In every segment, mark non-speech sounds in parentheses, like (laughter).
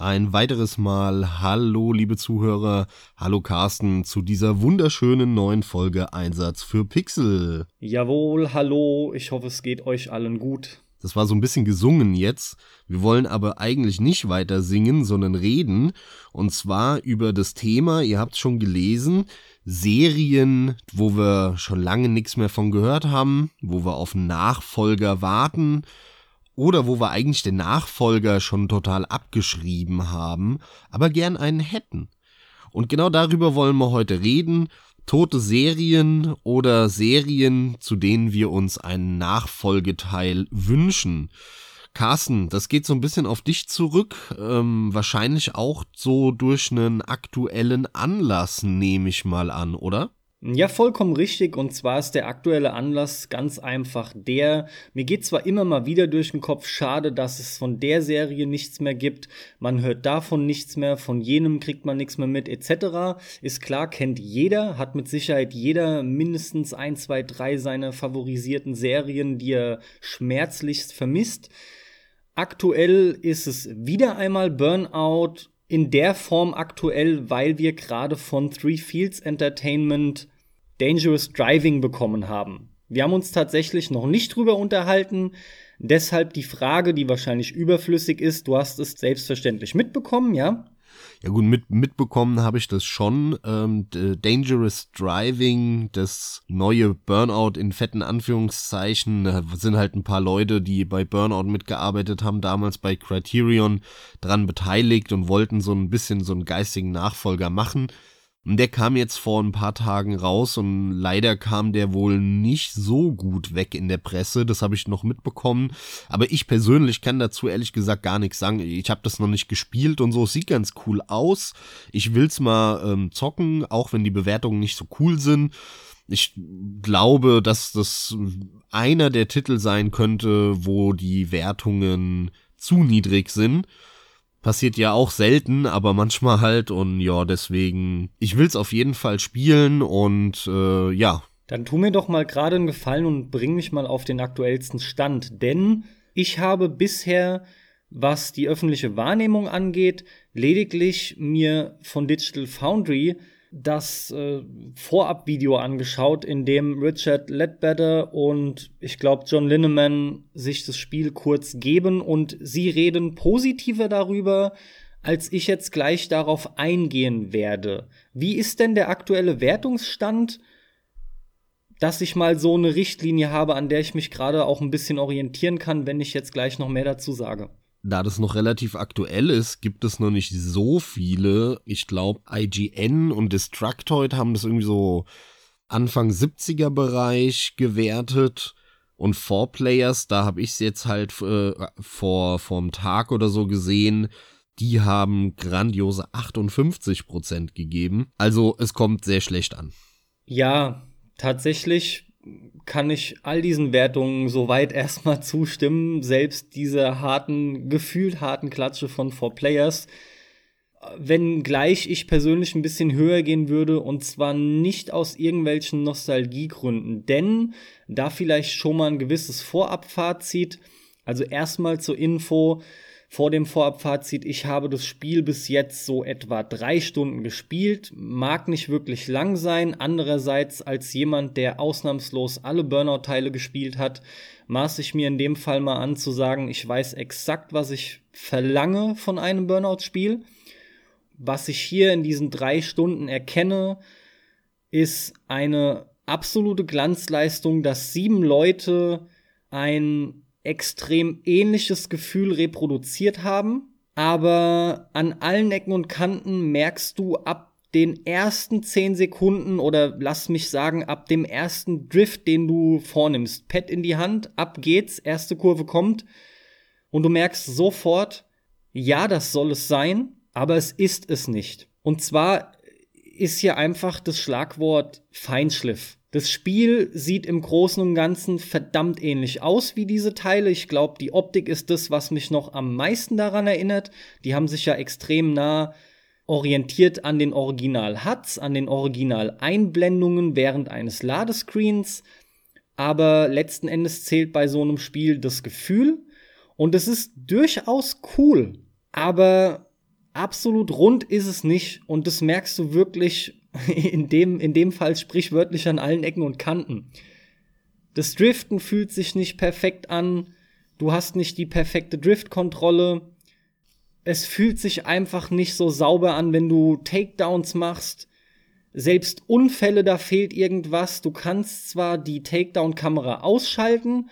ein weiteres Mal Hallo, liebe Zuhörer. Hallo Carsten zu dieser wunderschönen neuen Folge Einsatz für Pixel. Jawohl, hallo. Ich hoffe, es geht euch allen gut. Das war so ein bisschen gesungen jetzt. Wir wollen aber eigentlich nicht weiter singen, sondern reden. Und zwar über das Thema, ihr habt es schon gelesen, Serien, wo wir schon lange nichts mehr von gehört haben, wo wir auf Nachfolger warten oder wo wir eigentlich den Nachfolger schon total abgeschrieben haben, aber gern einen hätten. Und genau darüber wollen wir heute reden. Tote Serien oder Serien, zu denen wir uns einen Nachfolgeteil wünschen. Carsten, das geht so ein bisschen auf dich zurück. Ähm, wahrscheinlich auch so durch einen aktuellen Anlass, nehme ich mal an, oder? Ja, vollkommen richtig. Und zwar ist der aktuelle Anlass ganz einfach der, mir geht zwar immer mal wieder durch den Kopf, schade, dass es von der Serie nichts mehr gibt. Man hört davon nichts mehr, von jenem kriegt man nichts mehr mit, etc. Ist klar, kennt jeder, hat mit Sicherheit jeder mindestens ein, zwei, drei seiner favorisierten Serien, die er schmerzlichst vermisst. Aktuell ist es wieder einmal Burnout in der Form aktuell, weil wir gerade von Three Fields Entertainment Dangerous Driving bekommen haben. Wir haben uns tatsächlich noch nicht drüber unterhalten. Deshalb die Frage, die wahrscheinlich überflüssig ist. Du hast es selbstverständlich mitbekommen, ja? Ja gut, mit, mitbekommen habe ich das schon. Ähm, Dangerous Driving, das neue Burnout in fetten Anführungszeichen, sind halt ein paar Leute, die bei Burnout mitgearbeitet haben, damals bei Criterion dran beteiligt und wollten so ein bisschen so einen geistigen Nachfolger machen. Der kam jetzt vor ein paar Tagen raus und leider kam der wohl nicht so gut weg in der Presse. Das habe ich noch mitbekommen. Aber ich persönlich kann dazu ehrlich gesagt gar nichts sagen. Ich habe das noch nicht gespielt und so. Es sieht ganz cool aus. Ich will's mal ähm, zocken, auch wenn die Bewertungen nicht so cool sind. Ich glaube, dass das einer der Titel sein könnte, wo die Wertungen zu niedrig sind. Passiert ja auch selten, aber manchmal halt. Und ja, deswegen, ich will's auf jeden Fall spielen. Und äh, ja. Dann tu mir doch mal gerade einen Gefallen und bring mich mal auf den aktuellsten Stand, denn ich habe bisher, was die öffentliche Wahrnehmung angeht, lediglich mir von Digital Foundry das äh, Vorabvideo angeschaut, in dem Richard Ledbetter und ich glaube John Linneman sich das Spiel kurz geben und sie reden positiver darüber, als ich jetzt gleich darauf eingehen werde. Wie ist denn der aktuelle Wertungsstand, dass ich mal so eine Richtlinie habe, an der ich mich gerade auch ein bisschen orientieren kann, wenn ich jetzt gleich noch mehr dazu sage? Da das noch relativ aktuell ist, gibt es noch nicht so viele. Ich glaube, IGN und Destructoid haben das irgendwie so Anfang 70er Bereich gewertet. Und Four Players, da habe ich es jetzt halt äh, vor vom Tag oder so gesehen, die haben grandiose 58% gegeben. Also es kommt sehr schlecht an. Ja, tatsächlich kann ich all diesen Wertungen soweit (laughs) erstmal zustimmen. Selbst diese harten, gefühlt harten Klatsche von Four Players. Wenngleich ich persönlich ein bisschen höher gehen würde und zwar nicht aus irgendwelchen Nostalgiegründen. Denn da vielleicht schon mal ein gewisses Vorabfazit. Also erstmal zur Info vor dem Vorabfazit, ich habe das Spiel bis jetzt so etwa drei Stunden gespielt, mag nicht wirklich lang sein. Andererseits, als jemand, der ausnahmslos alle Burnout-Teile gespielt hat, maß ich mir in dem Fall mal an zu sagen, ich weiß exakt, was ich verlange von einem Burnout-Spiel. Was ich hier in diesen drei Stunden erkenne, ist eine absolute Glanzleistung, dass sieben Leute ein extrem ähnliches Gefühl reproduziert haben, aber an allen Ecken und Kanten merkst du ab den ersten zehn Sekunden oder lass mich sagen, ab dem ersten Drift, den du vornimmst, Pad in die Hand, ab geht's, erste Kurve kommt und du merkst sofort, ja, das soll es sein, aber es ist es nicht. Und zwar ist hier einfach das Schlagwort Feinschliff. Das Spiel sieht im Großen und Ganzen verdammt ähnlich aus wie diese Teile. Ich glaube, die Optik ist das, was mich noch am meisten daran erinnert. Die haben sich ja extrem nah orientiert an den Original-HUDs, an den Original-Einblendungen während eines Ladescreens. Aber letzten Endes zählt bei so einem Spiel das Gefühl. Und es ist durchaus cool. Aber absolut rund ist es nicht und das merkst du wirklich (laughs) in dem, in dem Fall sprichwörtlich an allen Ecken und Kanten. Das Driften fühlt sich nicht perfekt an, du hast nicht die perfekte Driftkontrolle. Es fühlt sich einfach nicht so sauber an, wenn du Takedowns machst. Selbst Unfälle, da fehlt irgendwas. Du kannst zwar die Takedown-Kamera ausschalten,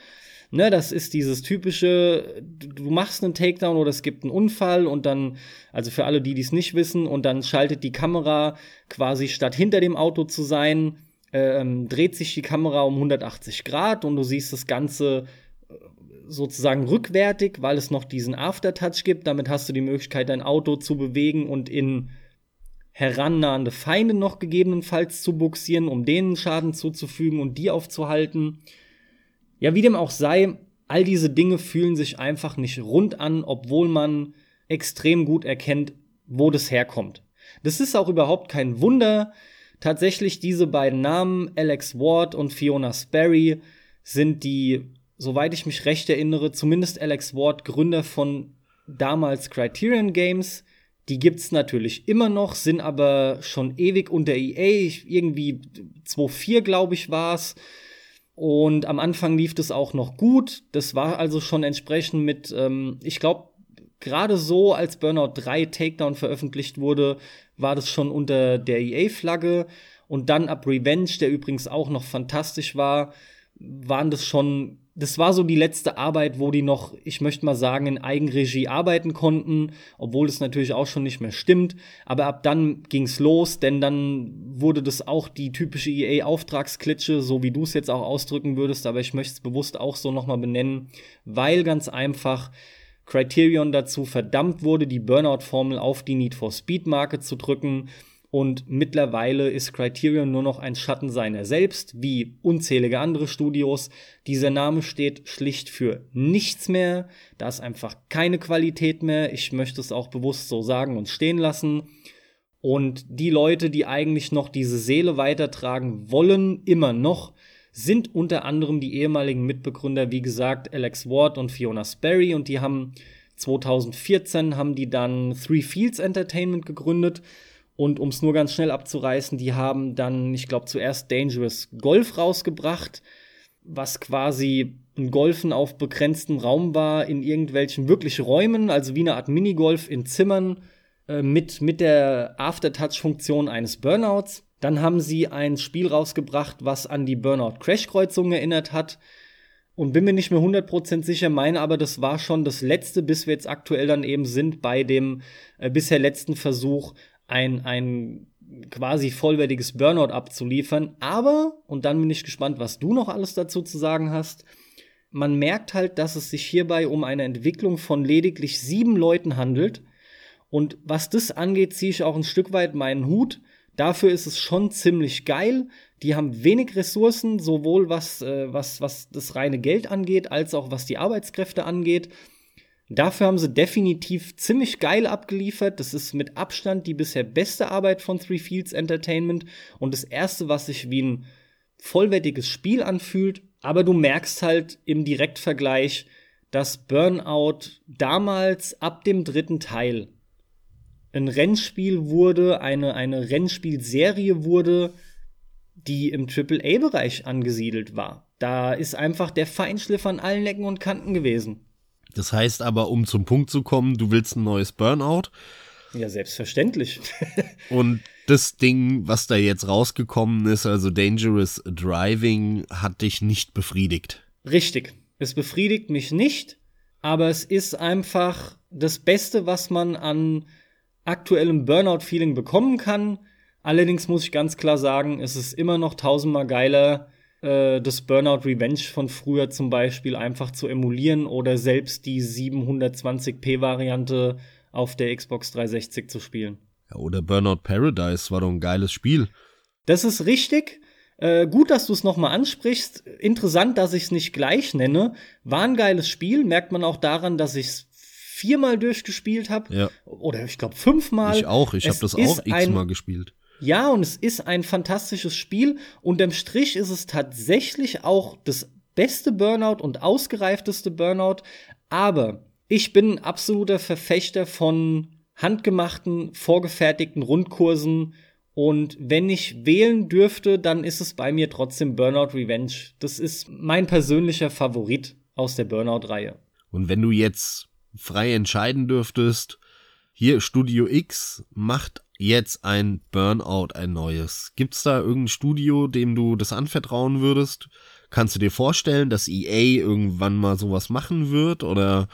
Ne, das ist dieses typische, du machst einen Takedown oder es gibt einen Unfall und dann, also für alle, die dies nicht wissen, und dann schaltet die Kamera quasi statt hinter dem Auto zu sein, ähm, dreht sich die Kamera um 180 Grad und du siehst das Ganze äh, sozusagen rückwärtig, weil es noch diesen Aftertouch gibt. Damit hast du die Möglichkeit, dein Auto zu bewegen und in herannahende Feinde noch gegebenenfalls zu buxieren, um denen Schaden zuzufügen und die aufzuhalten. Ja, wie dem auch sei, all diese Dinge fühlen sich einfach nicht rund an, obwohl man extrem gut erkennt, wo das herkommt. Das ist auch überhaupt kein Wunder. Tatsächlich diese beiden Namen, Alex Ward und Fiona Sperry, sind die, soweit ich mich recht erinnere, zumindest Alex Ward, Gründer von damals Criterion Games. Die gibt's natürlich immer noch, sind aber schon ewig unter EA. Irgendwie 2.4, glaube ich, war's. Und am Anfang lief das auch noch gut. Das war also schon entsprechend mit, ähm, ich glaube, gerade so, als Burnout 3 Takedown veröffentlicht wurde, war das schon unter der EA-Flagge. Und dann ab Revenge, der übrigens auch noch fantastisch war, waren das schon das war so die letzte Arbeit, wo die noch, ich möchte mal sagen, in Eigenregie arbeiten konnten, obwohl es natürlich auch schon nicht mehr stimmt. Aber ab dann ging's los, denn dann wurde das auch die typische EA-Auftragsklitsche, so wie du es jetzt auch ausdrücken würdest, aber ich möchte es bewusst auch so nochmal benennen, weil ganz einfach Criterion dazu verdammt wurde, die Burnout-Formel auf die Need for Speed-Marke zu drücken und mittlerweile ist Criterion nur noch ein Schatten seiner selbst, wie unzählige andere Studios. Dieser Name steht schlicht für nichts mehr. Da ist einfach keine Qualität mehr. Ich möchte es auch bewusst so sagen und stehen lassen. Und die Leute, die eigentlich noch diese Seele weitertragen wollen, immer noch, sind unter anderem die ehemaligen Mitbegründer, wie gesagt, Alex Ward und Fiona Sperry. Und die haben 2014 haben die dann Three Fields Entertainment gegründet und um es nur ganz schnell abzureißen, die haben dann, ich glaube, zuerst Dangerous Golf rausgebracht, was quasi ein Golfen auf begrenztem Raum war, in irgendwelchen wirklich Räumen, also wie eine Art Minigolf in Zimmern äh, mit, mit der Aftertouch-Funktion eines Burnouts. Dann haben sie ein Spiel rausgebracht, was an die Burnout-Crash-Kreuzung erinnert hat. Und bin mir nicht mehr 100% sicher, meine aber, das war schon das letzte, bis wir jetzt aktuell dann eben sind bei dem äh, bisher letzten Versuch, ein, ein quasi vollwertiges Burnout abzuliefern. Aber, und dann bin ich gespannt, was du noch alles dazu zu sagen hast, man merkt halt, dass es sich hierbei um eine Entwicklung von lediglich sieben Leuten handelt. Und was das angeht, ziehe ich auch ein Stück weit meinen Hut. Dafür ist es schon ziemlich geil. Die haben wenig Ressourcen, sowohl was, äh, was, was das reine Geld angeht, als auch was die Arbeitskräfte angeht. Dafür haben sie definitiv ziemlich geil abgeliefert. Das ist mit Abstand die bisher beste Arbeit von Three Fields Entertainment und das erste, was sich wie ein vollwertiges Spiel anfühlt. Aber du merkst halt im Direktvergleich, dass Burnout damals ab dem dritten Teil ein Rennspiel wurde, eine, eine Rennspielserie wurde, die im AAA-Bereich angesiedelt war. Da ist einfach der Feinschliff an allen Ecken und Kanten gewesen. Das heißt aber, um zum Punkt zu kommen, du willst ein neues Burnout. Ja, selbstverständlich. (laughs) und das Ding, was da jetzt rausgekommen ist, also Dangerous Driving, hat dich nicht befriedigt. Richtig. Es befriedigt mich nicht, aber es ist einfach das Beste, was man an aktuellem Burnout-Feeling bekommen kann. Allerdings muss ich ganz klar sagen, es ist immer noch tausendmal geiler, äh, das Burnout Revenge von früher zum Beispiel einfach zu emulieren oder selbst die 720p-Variante auf der Xbox 360 zu spielen. Ja, oder Burnout Paradise war doch ein geiles Spiel. Das ist richtig. Äh, gut, dass du es nochmal ansprichst. Interessant, dass ich es nicht gleich nenne. War ein geiles Spiel. Merkt man auch daran, dass ich es viermal durchgespielt habe. Ja. Oder ich glaube fünfmal. Ich auch. Ich habe das auch x-mal gespielt. Ja, und es ist ein fantastisches Spiel. Unterm Strich ist es tatsächlich auch das beste Burnout und ausgereifteste Burnout. Aber ich bin ein absoluter Verfechter von handgemachten, vorgefertigten Rundkursen. Und wenn ich wählen dürfte, dann ist es bei mir trotzdem Burnout Revenge. Das ist mein persönlicher Favorit aus der Burnout-Reihe. Und wenn du jetzt frei entscheiden dürftest, hier Studio X macht jetzt ein Burnout, ein neues. Gibt's da irgendein Studio, dem du das anvertrauen würdest? Kannst du dir vorstellen, dass EA irgendwann mal sowas machen wird? Oder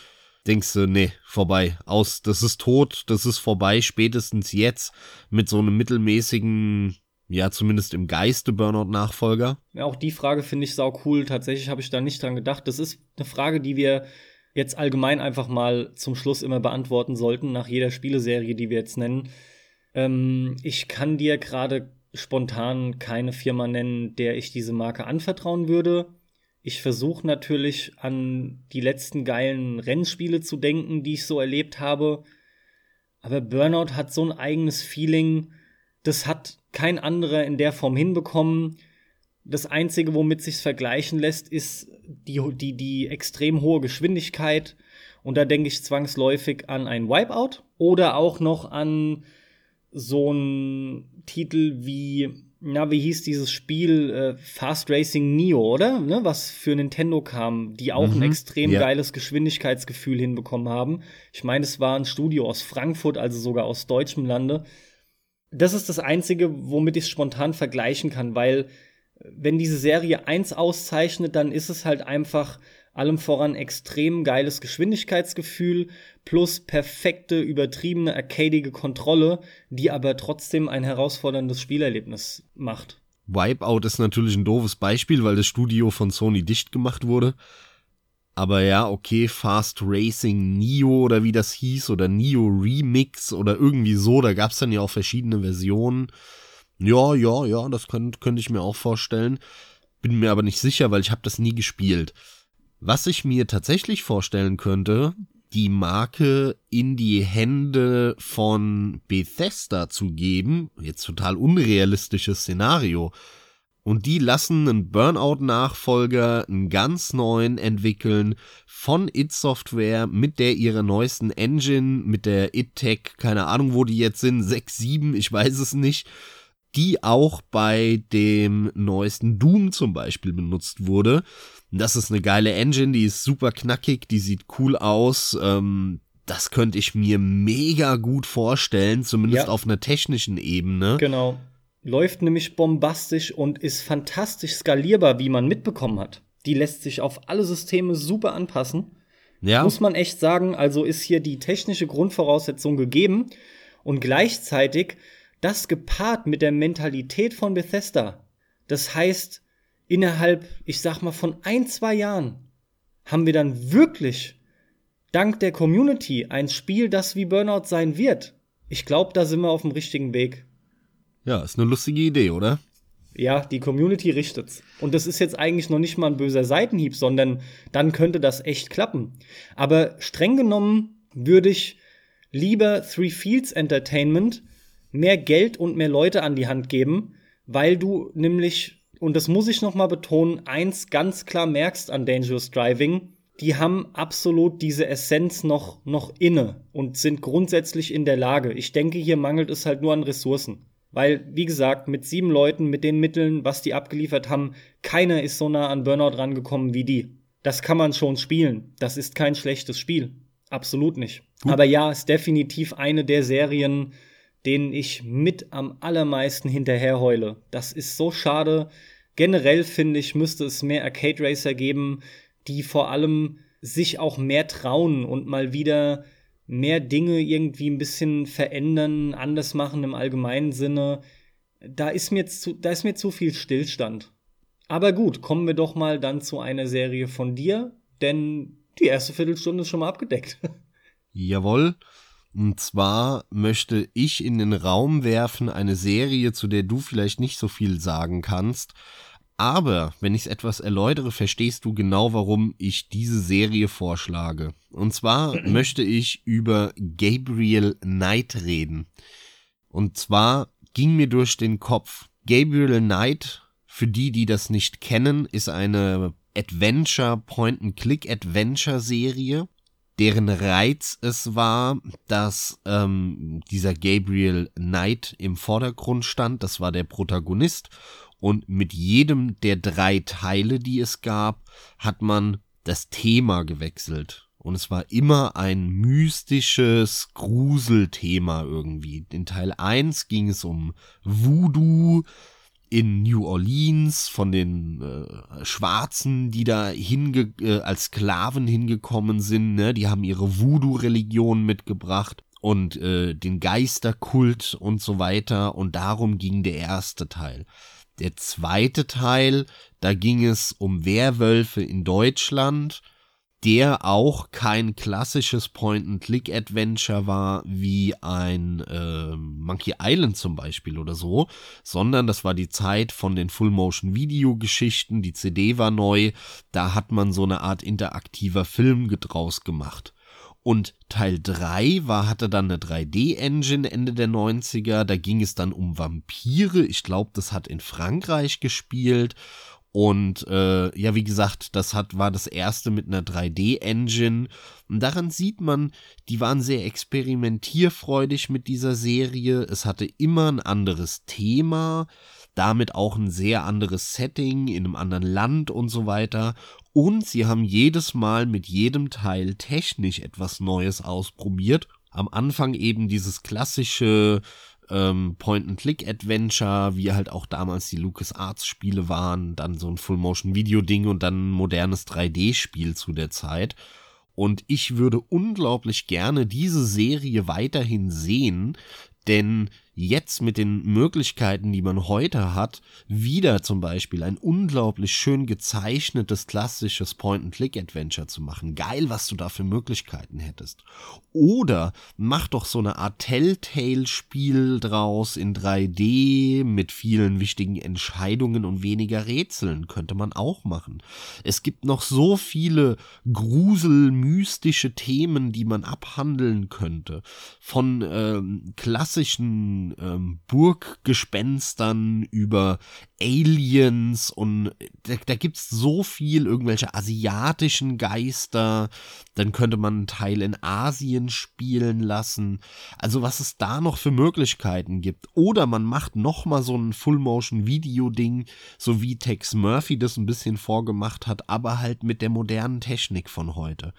denkst du, nee, vorbei, aus, das ist tot, das ist vorbei, spätestens jetzt mit so einem mittelmäßigen, ja, zumindest im Geiste Burnout-Nachfolger? Ja, auch die Frage finde ich sau cool. Tatsächlich habe ich da nicht dran gedacht. Das ist eine Frage, die wir jetzt allgemein einfach mal zum Schluss immer beantworten sollten, nach jeder Spieleserie, die wir jetzt nennen. Ähm, ich kann dir gerade spontan keine Firma nennen, der ich diese Marke anvertrauen würde. Ich versuche natürlich an die letzten geilen Rennspiele zu denken, die ich so erlebt habe. Aber Burnout hat so ein eigenes Feeling, das hat kein anderer in der Form hinbekommen. Das Einzige, womit sich's vergleichen lässt, ist die, die, die extrem hohe Geschwindigkeit. Und da denke ich zwangsläufig an ein Wipeout oder auch noch an so einen Titel wie na, wie hieß dieses Spiel äh, Fast Racing Neo, oder? Ne, was für Nintendo kam, die auch mhm, ein extrem ja. geiles Geschwindigkeitsgefühl hinbekommen haben. Ich meine, es war ein Studio aus Frankfurt, also sogar aus deutschem Lande. Das ist das Einzige, womit ich es spontan vergleichen kann, weil wenn diese Serie eins auszeichnet, dann ist es halt einfach allem voran extrem geiles Geschwindigkeitsgefühl plus perfekte, übertriebene, arcadige Kontrolle, die aber trotzdem ein herausforderndes Spielerlebnis macht. Wipeout ist natürlich ein doofes Beispiel, weil das Studio von Sony dicht gemacht wurde. Aber ja, okay, Fast Racing Neo oder wie das hieß oder Neo Remix oder irgendwie so, da gab's dann ja auch verschiedene Versionen. Ja, ja, ja, das könnte könnt ich mir auch vorstellen. Bin mir aber nicht sicher, weil ich habe das nie gespielt. Was ich mir tatsächlich vorstellen könnte, die Marke in die Hände von Bethesda zu geben, jetzt total unrealistisches Szenario, und die lassen einen Burnout-Nachfolger, einen ganz neuen entwickeln von It Software mit der ihrer neuesten Engine, mit der It Tech, keine Ahnung, wo die jetzt sind, 6, 7, ich weiß es nicht, die auch bei dem neuesten Doom zum Beispiel benutzt wurde. Das ist eine geile Engine, die ist super knackig, die sieht cool aus. Ähm, das könnte ich mir mega gut vorstellen, zumindest ja. auf einer technischen Ebene. Genau. Läuft nämlich bombastisch und ist fantastisch skalierbar, wie man mitbekommen hat. Die lässt sich auf alle Systeme super anpassen. Ja. Muss man echt sagen, also ist hier die technische Grundvoraussetzung gegeben und gleichzeitig das gepaart mit der Mentalität von Bethesda. Das heißt, innerhalb, ich sag mal, von ein, zwei Jahren haben wir dann wirklich dank der Community ein Spiel, das wie Burnout sein wird. Ich glaube, da sind wir auf dem richtigen Weg. Ja, ist eine lustige Idee, oder? Ja, die Community richtet's. Und das ist jetzt eigentlich noch nicht mal ein böser Seitenhieb, sondern dann könnte das echt klappen. Aber streng genommen würde ich lieber Three Fields Entertainment mehr Geld und mehr Leute an die Hand geben, weil du nämlich und das muss ich noch mal betonen, eins ganz klar merkst an Dangerous Driving, die haben absolut diese Essenz noch, noch inne und sind grundsätzlich in der Lage. Ich denke, hier mangelt es halt nur an Ressourcen. Weil, wie gesagt, mit sieben Leuten, mit den Mitteln, was die abgeliefert haben, keiner ist so nah an Burnout rangekommen wie die. Das kann man schon spielen. Das ist kein schlechtes Spiel. Absolut nicht. Gut. Aber ja, ist definitiv eine der Serien, denen ich mit am allermeisten hinterherheule. Das ist so schade. Generell finde ich, müsste es mehr Arcade Racer geben, die vor allem sich auch mehr trauen und mal wieder mehr Dinge irgendwie ein bisschen verändern, anders machen im allgemeinen Sinne. Da ist mir zu, da ist mir zu viel Stillstand. Aber gut, kommen wir doch mal dann zu einer Serie von dir, denn die erste Viertelstunde ist schon mal abgedeckt. (laughs) Jawohl. Und zwar möchte ich in den Raum werfen eine Serie, zu der du vielleicht nicht so viel sagen kannst. Aber wenn ich es etwas erläutere, verstehst du genau, warum ich diese Serie vorschlage. Und zwar (clears throat) möchte ich über Gabriel Knight reden. Und zwar ging mir durch den Kopf, Gabriel Knight, für die, die das nicht kennen, ist eine Adventure, Point-and-Click-Adventure-Serie deren Reiz es war, dass ähm, dieser Gabriel Knight im Vordergrund stand, das war der Protagonist, und mit jedem der drei Teile, die es gab, hat man das Thema gewechselt. Und es war immer ein mystisches Gruselthema irgendwie. In Teil 1 ging es um Voodoo, in New Orleans von den äh, Schwarzen, die da hinge äh, als Sklaven hingekommen sind, ne? die haben ihre Voodoo-Religion mitgebracht und äh, den Geisterkult und so weiter und darum ging der erste Teil. Der zweite Teil, da ging es um Werwölfe in Deutschland der auch kein klassisches Point-and-Click-Adventure war wie ein äh, Monkey Island zum Beispiel oder so, sondern das war die Zeit von den Full-Motion-Video-Geschichten, die CD war neu, da hat man so eine Art interaktiver Film draus gemacht. Und Teil 3 war, hatte dann eine 3D-Engine Ende der 90er, da ging es dann um Vampire, ich glaube, das hat in Frankreich gespielt und äh, ja, wie gesagt, das hat, war das erste mit einer 3D-Engine. Und daran sieht man, die waren sehr experimentierfreudig mit dieser Serie. Es hatte immer ein anderes Thema, damit auch ein sehr anderes Setting in einem anderen Land und so weiter. Und sie haben jedes Mal mit jedem Teil technisch etwas Neues ausprobiert. Am Anfang eben dieses klassische ähm, Point-and-Click-Adventure, wie halt auch damals die LucasArts-Spiele waren, dann so ein Full-Motion-Video-Ding und dann ein modernes 3D-Spiel zu der Zeit. Und ich würde unglaublich gerne diese Serie weiterhin sehen, denn jetzt mit den Möglichkeiten, die man heute hat, wieder zum Beispiel ein unglaublich schön gezeichnetes klassisches Point-and-Click-Adventure zu machen. Geil, was du da für Möglichkeiten hättest. Oder mach doch so eine Art Telltale-Spiel draus in 3D mit vielen wichtigen Entscheidungen und weniger Rätseln. Könnte man auch machen. Es gibt noch so viele gruselmystische Themen, die man abhandeln könnte. Von ähm, klassischen ähm, Burggespenstern, über Aliens und da, da gibt's so viel, irgendwelche asiatischen Geister, dann könnte man einen Teil in Asien spielen lassen. Also was es da noch für Möglichkeiten gibt. Oder man macht nochmal so ein Full-Motion-Video-Ding, so wie Tex Murphy das ein bisschen vorgemacht hat, aber halt mit der modernen Technik von heute.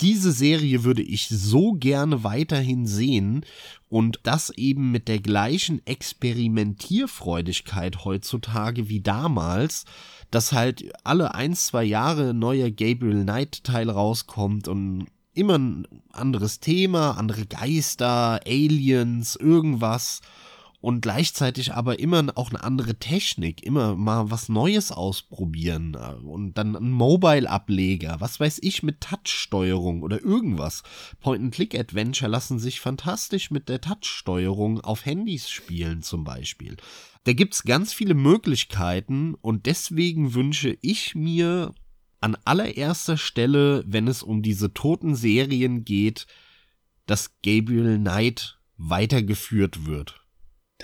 Diese Serie würde ich so gerne weiterhin sehen und das eben mit der gleichen Experimentierfreudigkeit heutzutage wie damals, dass halt alle ein, zwei Jahre neuer Gabriel Knight Teil rauskommt und immer ein anderes Thema, andere Geister, Aliens, irgendwas und gleichzeitig aber immer auch eine andere Technik, immer mal was Neues ausprobieren äh, und dann ein Mobile-Ableger, was weiß ich, mit Touch-Steuerung oder irgendwas. Point-and-Click-Adventure lassen sich fantastisch mit der Touch-Steuerung auf Handys spielen zum Beispiel. Da gibt's ganz viele Möglichkeiten und deswegen wünsche ich mir an allererster Stelle, wenn es um diese toten Serien geht, dass Gabriel Knight weitergeführt wird.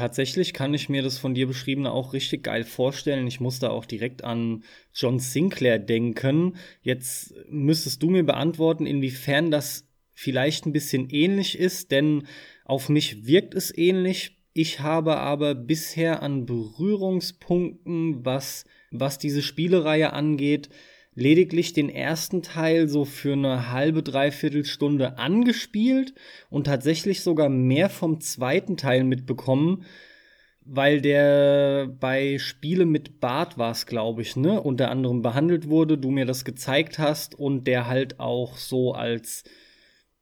Tatsächlich kann ich mir das von dir beschriebene auch richtig geil vorstellen. Ich muss da auch direkt an John Sinclair denken. Jetzt müsstest du mir beantworten, inwiefern das vielleicht ein bisschen ähnlich ist, denn auf mich wirkt es ähnlich. Ich habe aber bisher an Berührungspunkten, was, was diese Spielereihe angeht, lediglich den ersten Teil so für eine halbe, dreiviertel Stunde angespielt und tatsächlich sogar mehr vom zweiten Teil mitbekommen, weil der bei Spiele mit Bart war es, glaube ich, ne, unter anderem behandelt wurde, du mir das gezeigt hast und der halt auch so als,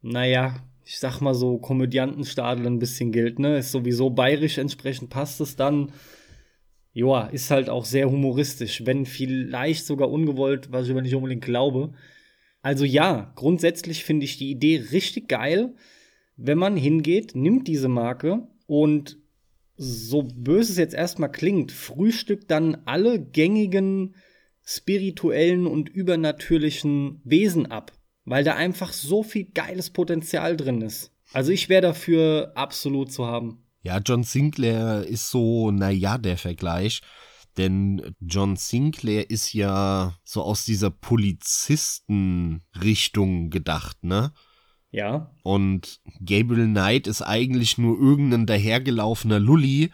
naja, ich sag mal so, Komödiantenstadel ein bisschen gilt, ne, ist sowieso bayerisch, entsprechend passt es dann ja, ist halt auch sehr humoristisch, wenn vielleicht sogar ungewollt, was ich aber nicht unbedingt glaube. Also ja, grundsätzlich finde ich die Idee richtig geil, wenn man hingeht, nimmt diese Marke und so böse es jetzt erstmal klingt, frühstückt dann alle gängigen spirituellen und übernatürlichen Wesen ab, weil da einfach so viel geiles Potenzial drin ist. Also ich wäre dafür absolut zu haben. Ja, John Sinclair ist so, naja, der Vergleich. Denn John Sinclair ist ja so aus dieser Polizisten-Richtung gedacht, ne? Ja. Und Gabriel Knight ist eigentlich nur irgendein dahergelaufener Lully,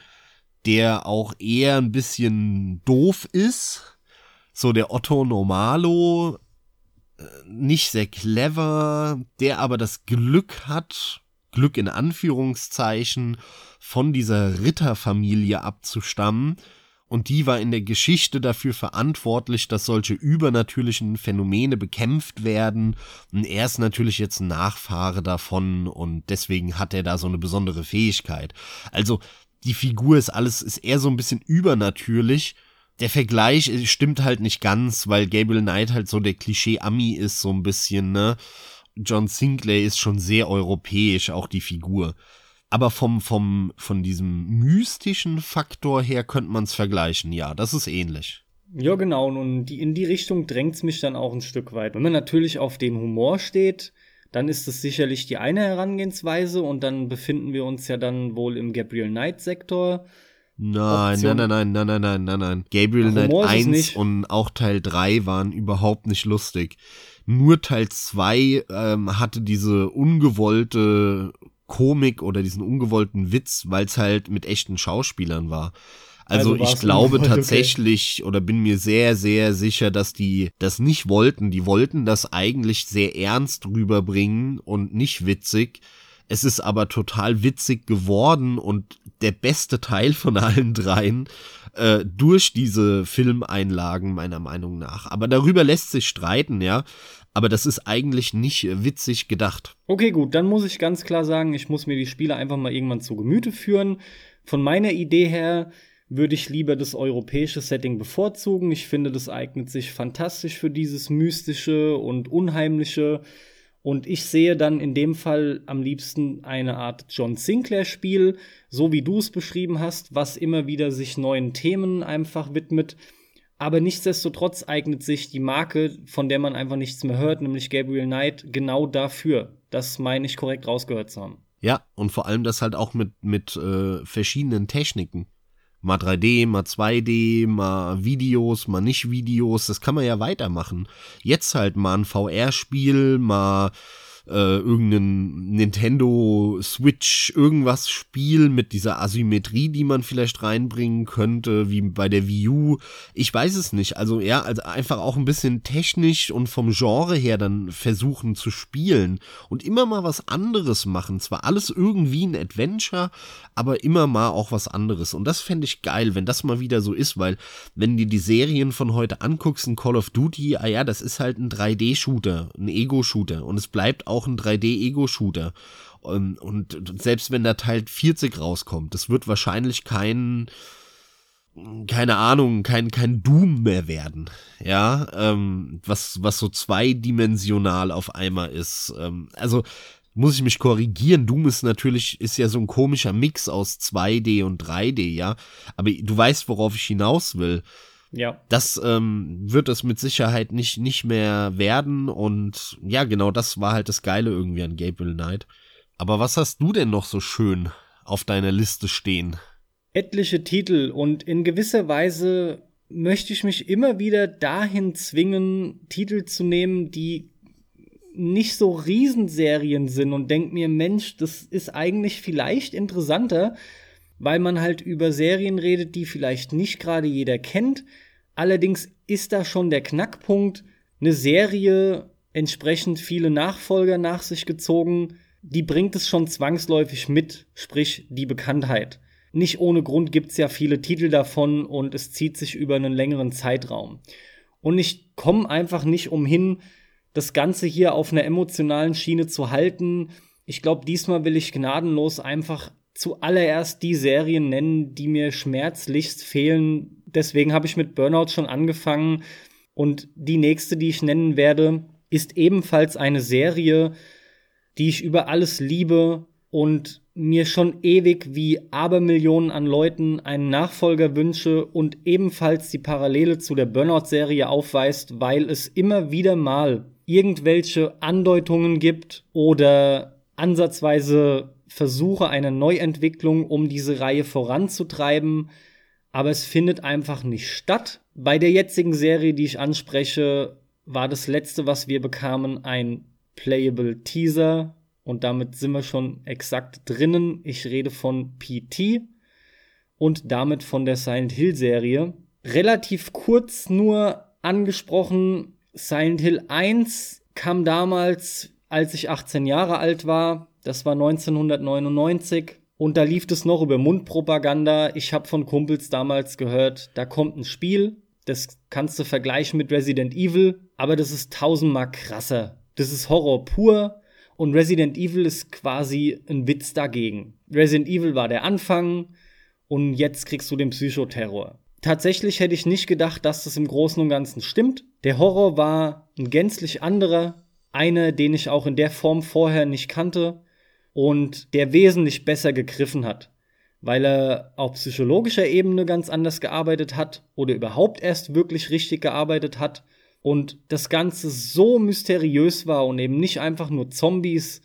der auch eher ein bisschen doof ist. So der Otto Normalo, äh, nicht sehr clever, der aber das Glück hat, Glück in Anführungszeichen, von dieser Ritterfamilie abzustammen. Und die war in der Geschichte dafür verantwortlich, dass solche übernatürlichen Phänomene bekämpft werden. Und er ist natürlich jetzt ein Nachfahre davon und deswegen hat er da so eine besondere Fähigkeit. Also die Figur ist alles, ist eher so ein bisschen übernatürlich. Der Vergleich stimmt halt nicht ganz, weil Gabriel Knight halt so der Klischee-Ami ist, so ein bisschen, ne? John Sinclair ist schon sehr europäisch, auch die Figur. Aber vom, vom, von diesem mystischen Faktor her könnte man es vergleichen, ja, das ist ähnlich. Ja, genau, und die, in die Richtung drängt es mich dann auch ein Stück weit. Wenn man natürlich auf dem Humor steht, dann ist es sicherlich die eine Herangehensweise und dann befinden wir uns ja dann wohl im Gabriel Knight-Sektor. Nein, nein, nein, nein, nein, nein, nein, nein, nein. Gabriel Humor Knight 1 und auch Teil 3 waren überhaupt nicht lustig. Nur Teil 2 ähm, hatte diese ungewollte Komik oder diesen ungewollten Witz, weil es halt mit echten Schauspielern war. Also, also ich glaube tatsächlich okay. oder bin mir sehr, sehr sicher, dass die das nicht wollten. Die wollten das eigentlich sehr ernst rüberbringen und nicht witzig. Es ist aber total witzig geworden und der beste Teil von allen dreien äh, durch diese Filmeinlagen meiner Meinung nach. Aber darüber lässt sich streiten, ja. Aber das ist eigentlich nicht witzig gedacht. Okay, gut, dann muss ich ganz klar sagen, ich muss mir die Spiele einfach mal irgendwann zu Gemüte führen. Von meiner Idee her würde ich lieber das europäische Setting bevorzugen. Ich finde, das eignet sich fantastisch für dieses mystische und unheimliche. Und ich sehe dann in dem Fall am liebsten eine Art John Sinclair-Spiel, so wie du es beschrieben hast, was immer wieder sich neuen Themen einfach widmet. Aber nichtsdestotrotz eignet sich die Marke, von der man einfach nichts mehr hört, nämlich Gabriel Knight, genau dafür. Das meine ich korrekt rausgehört zu haben. Ja, und vor allem das halt auch mit, mit äh, verschiedenen Techniken mal 3D, mal 2D, mal Videos, mal nicht Videos, das kann man ja weitermachen. Jetzt halt mal ein VR-Spiel, mal äh, irgendeinen Nintendo Switch irgendwas Spiel mit dieser Asymmetrie, die man vielleicht reinbringen könnte, wie bei der Wii U. Ich weiß es nicht. Also ja, also einfach auch ein bisschen technisch und vom Genre her dann versuchen zu spielen und immer mal was anderes machen. Zwar alles irgendwie ein Adventure, aber immer mal auch was anderes. Und das fände ich geil, wenn das mal wieder so ist, weil wenn du die Serien von heute anguckst, ein Call of Duty, ah ja, das ist halt ein 3D-Shooter, ein Ego-Shooter und es bleibt auch auch ein 3D-Ego-Shooter. Und, und selbst wenn der Teil 40 rauskommt, das wird wahrscheinlich kein, keine Ahnung, kein, kein Doom mehr werden. Ja, ähm, was, was so zweidimensional auf einmal ist. Ähm, also, muss ich mich korrigieren. Doom ist natürlich, ist ja so ein komischer Mix aus 2D und 3D, ja. Aber du weißt, worauf ich hinaus will. Ja. Das ähm, wird es mit Sicherheit nicht, nicht mehr werden. Und ja, genau das war halt das Geile irgendwie an Gabriel Knight. Aber was hast du denn noch so schön auf deiner Liste stehen? Etliche Titel und in gewisser Weise möchte ich mich immer wieder dahin zwingen, Titel zu nehmen, die nicht so Riesenserien sind und denk mir, Mensch, das ist eigentlich vielleicht interessanter, weil man halt über Serien redet, die vielleicht nicht gerade jeder kennt, Allerdings ist da schon der Knackpunkt, eine Serie entsprechend viele Nachfolger nach sich gezogen, die bringt es schon zwangsläufig mit, sprich die Bekanntheit. Nicht ohne Grund gibt es ja viele Titel davon und es zieht sich über einen längeren Zeitraum. Und ich komme einfach nicht umhin, das Ganze hier auf einer emotionalen Schiene zu halten. Ich glaube, diesmal will ich gnadenlos einfach zuallererst die Serien nennen, die mir schmerzlichst fehlen, deswegen habe ich mit Burnout schon angefangen. Und die nächste, die ich nennen werde, ist ebenfalls eine Serie, die ich über alles liebe und mir schon ewig wie Abermillionen an Leuten einen Nachfolger wünsche und ebenfalls die Parallele zu der Burnout-Serie aufweist, weil es immer wieder mal irgendwelche Andeutungen gibt oder ansatzweise Versuche einer Neuentwicklung, um diese Reihe voranzutreiben aber es findet einfach nicht statt. Bei der jetzigen Serie, die ich anspreche, war das letzte, was wir bekamen, ein Playable Teaser Und damit sind wir schon exakt drinnen. Ich rede von PT und damit von der Silent Hill Serie. Relativ kurz nur angesprochen, Silent Hill 1 kam damals, als ich 18 Jahre alt war. Das war 1999. Und da lief es noch über Mundpropaganda. Ich habe von Kumpels damals gehört, da kommt ein Spiel, das kannst du vergleichen mit Resident Evil, aber das ist tausendmal krasser. Das ist Horror pur und Resident Evil ist quasi ein Witz dagegen. Resident Evil war der Anfang und jetzt kriegst du den Psychoterror. Tatsächlich hätte ich nicht gedacht, dass das im Großen und Ganzen stimmt. Der Horror war ein gänzlich anderer, einer, den ich auch in der Form vorher nicht kannte und der wesentlich besser gegriffen hat weil er auf psychologischer Ebene ganz anders gearbeitet hat oder überhaupt erst wirklich richtig gearbeitet hat und das Ganze so mysteriös war und eben nicht einfach nur Zombies,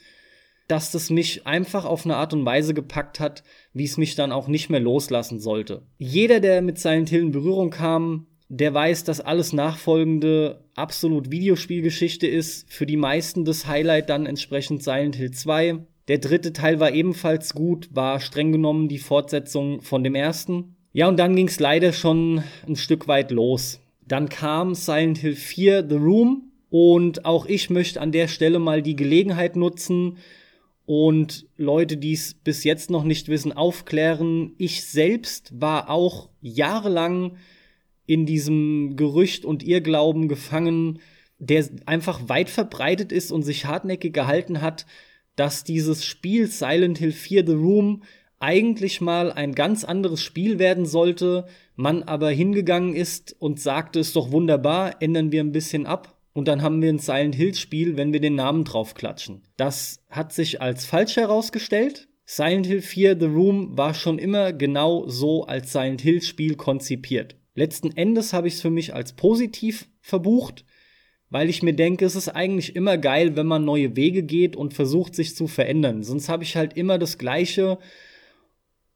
dass das mich einfach auf eine Art und Weise gepackt hat, wie es mich dann auch nicht mehr loslassen sollte. Jeder, der mit Silent Hill in Berührung kam, der weiß, dass alles Nachfolgende absolut Videospielgeschichte ist. Für die meisten das Highlight dann entsprechend Silent Hill 2. Der dritte Teil war ebenfalls gut, war streng genommen die Fortsetzung von dem ersten. Ja, und dann ging es leider schon ein Stück weit los. Dann kam Silent Hill 4 The Room und auch ich möchte an der Stelle mal die Gelegenheit nutzen und Leute, die es bis jetzt noch nicht wissen, aufklären. Ich selbst war auch jahrelang in diesem Gerücht und Irrglauben gefangen, der einfach weit verbreitet ist und sich hartnäckig gehalten hat, dass dieses Spiel Silent Hill 4 The Room eigentlich mal ein ganz anderes Spiel werden sollte, man aber hingegangen ist und sagte, ist doch wunderbar, ändern wir ein bisschen ab und dann haben wir ein Silent Hill Spiel, wenn wir den Namen draufklatschen. Das hat sich als falsch herausgestellt. Silent Hill 4 The Room war schon immer genau so als Silent Hill Spiel konzipiert. Letzten Endes habe ich es für mich als positiv verbucht, weil ich mir denke, es ist eigentlich immer geil, wenn man neue Wege geht und versucht, sich zu verändern. Sonst habe ich halt immer das Gleiche.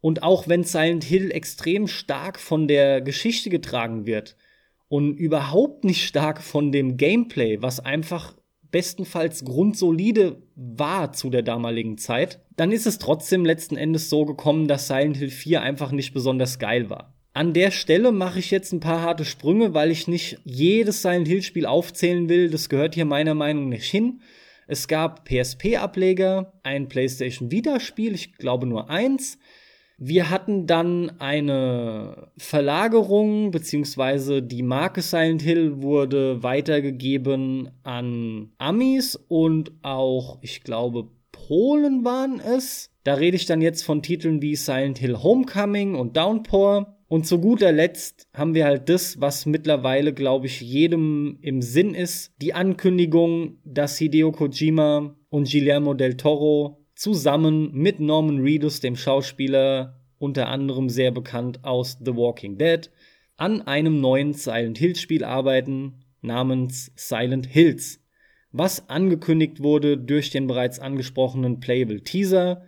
Und auch wenn Silent Hill extrem stark von der Geschichte getragen wird und überhaupt nicht stark von dem Gameplay, was einfach bestenfalls grundsolide war zu der damaligen Zeit, dann ist es trotzdem letzten Endes so gekommen, dass Silent Hill 4 einfach nicht besonders geil war. An der Stelle mache ich jetzt ein paar harte Sprünge, weil ich nicht jedes Silent Hill Spiel aufzählen will. Das gehört hier meiner Meinung nach nicht hin. Es gab PSP-Ableger, ein PlayStation Vita-Spiel, ich glaube nur eins. Wir hatten dann eine Verlagerung, beziehungsweise die Marke Silent Hill wurde weitergegeben an Amis und auch, ich glaube, Polen waren es. Da rede ich dann jetzt von Titeln wie Silent Hill Homecoming und Downpour. Und zu guter Letzt haben wir halt das, was mittlerweile, glaube ich, jedem im Sinn ist. Die Ankündigung, dass Hideo Kojima und Guillermo del Toro zusammen mit Norman Reedus, dem Schauspieler, unter anderem sehr bekannt aus The Walking Dead, an einem neuen Silent Hill Spiel arbeiten namens Silent Hills, was angekündigt wurde durch den bereits angesprochenen Playable Teaser.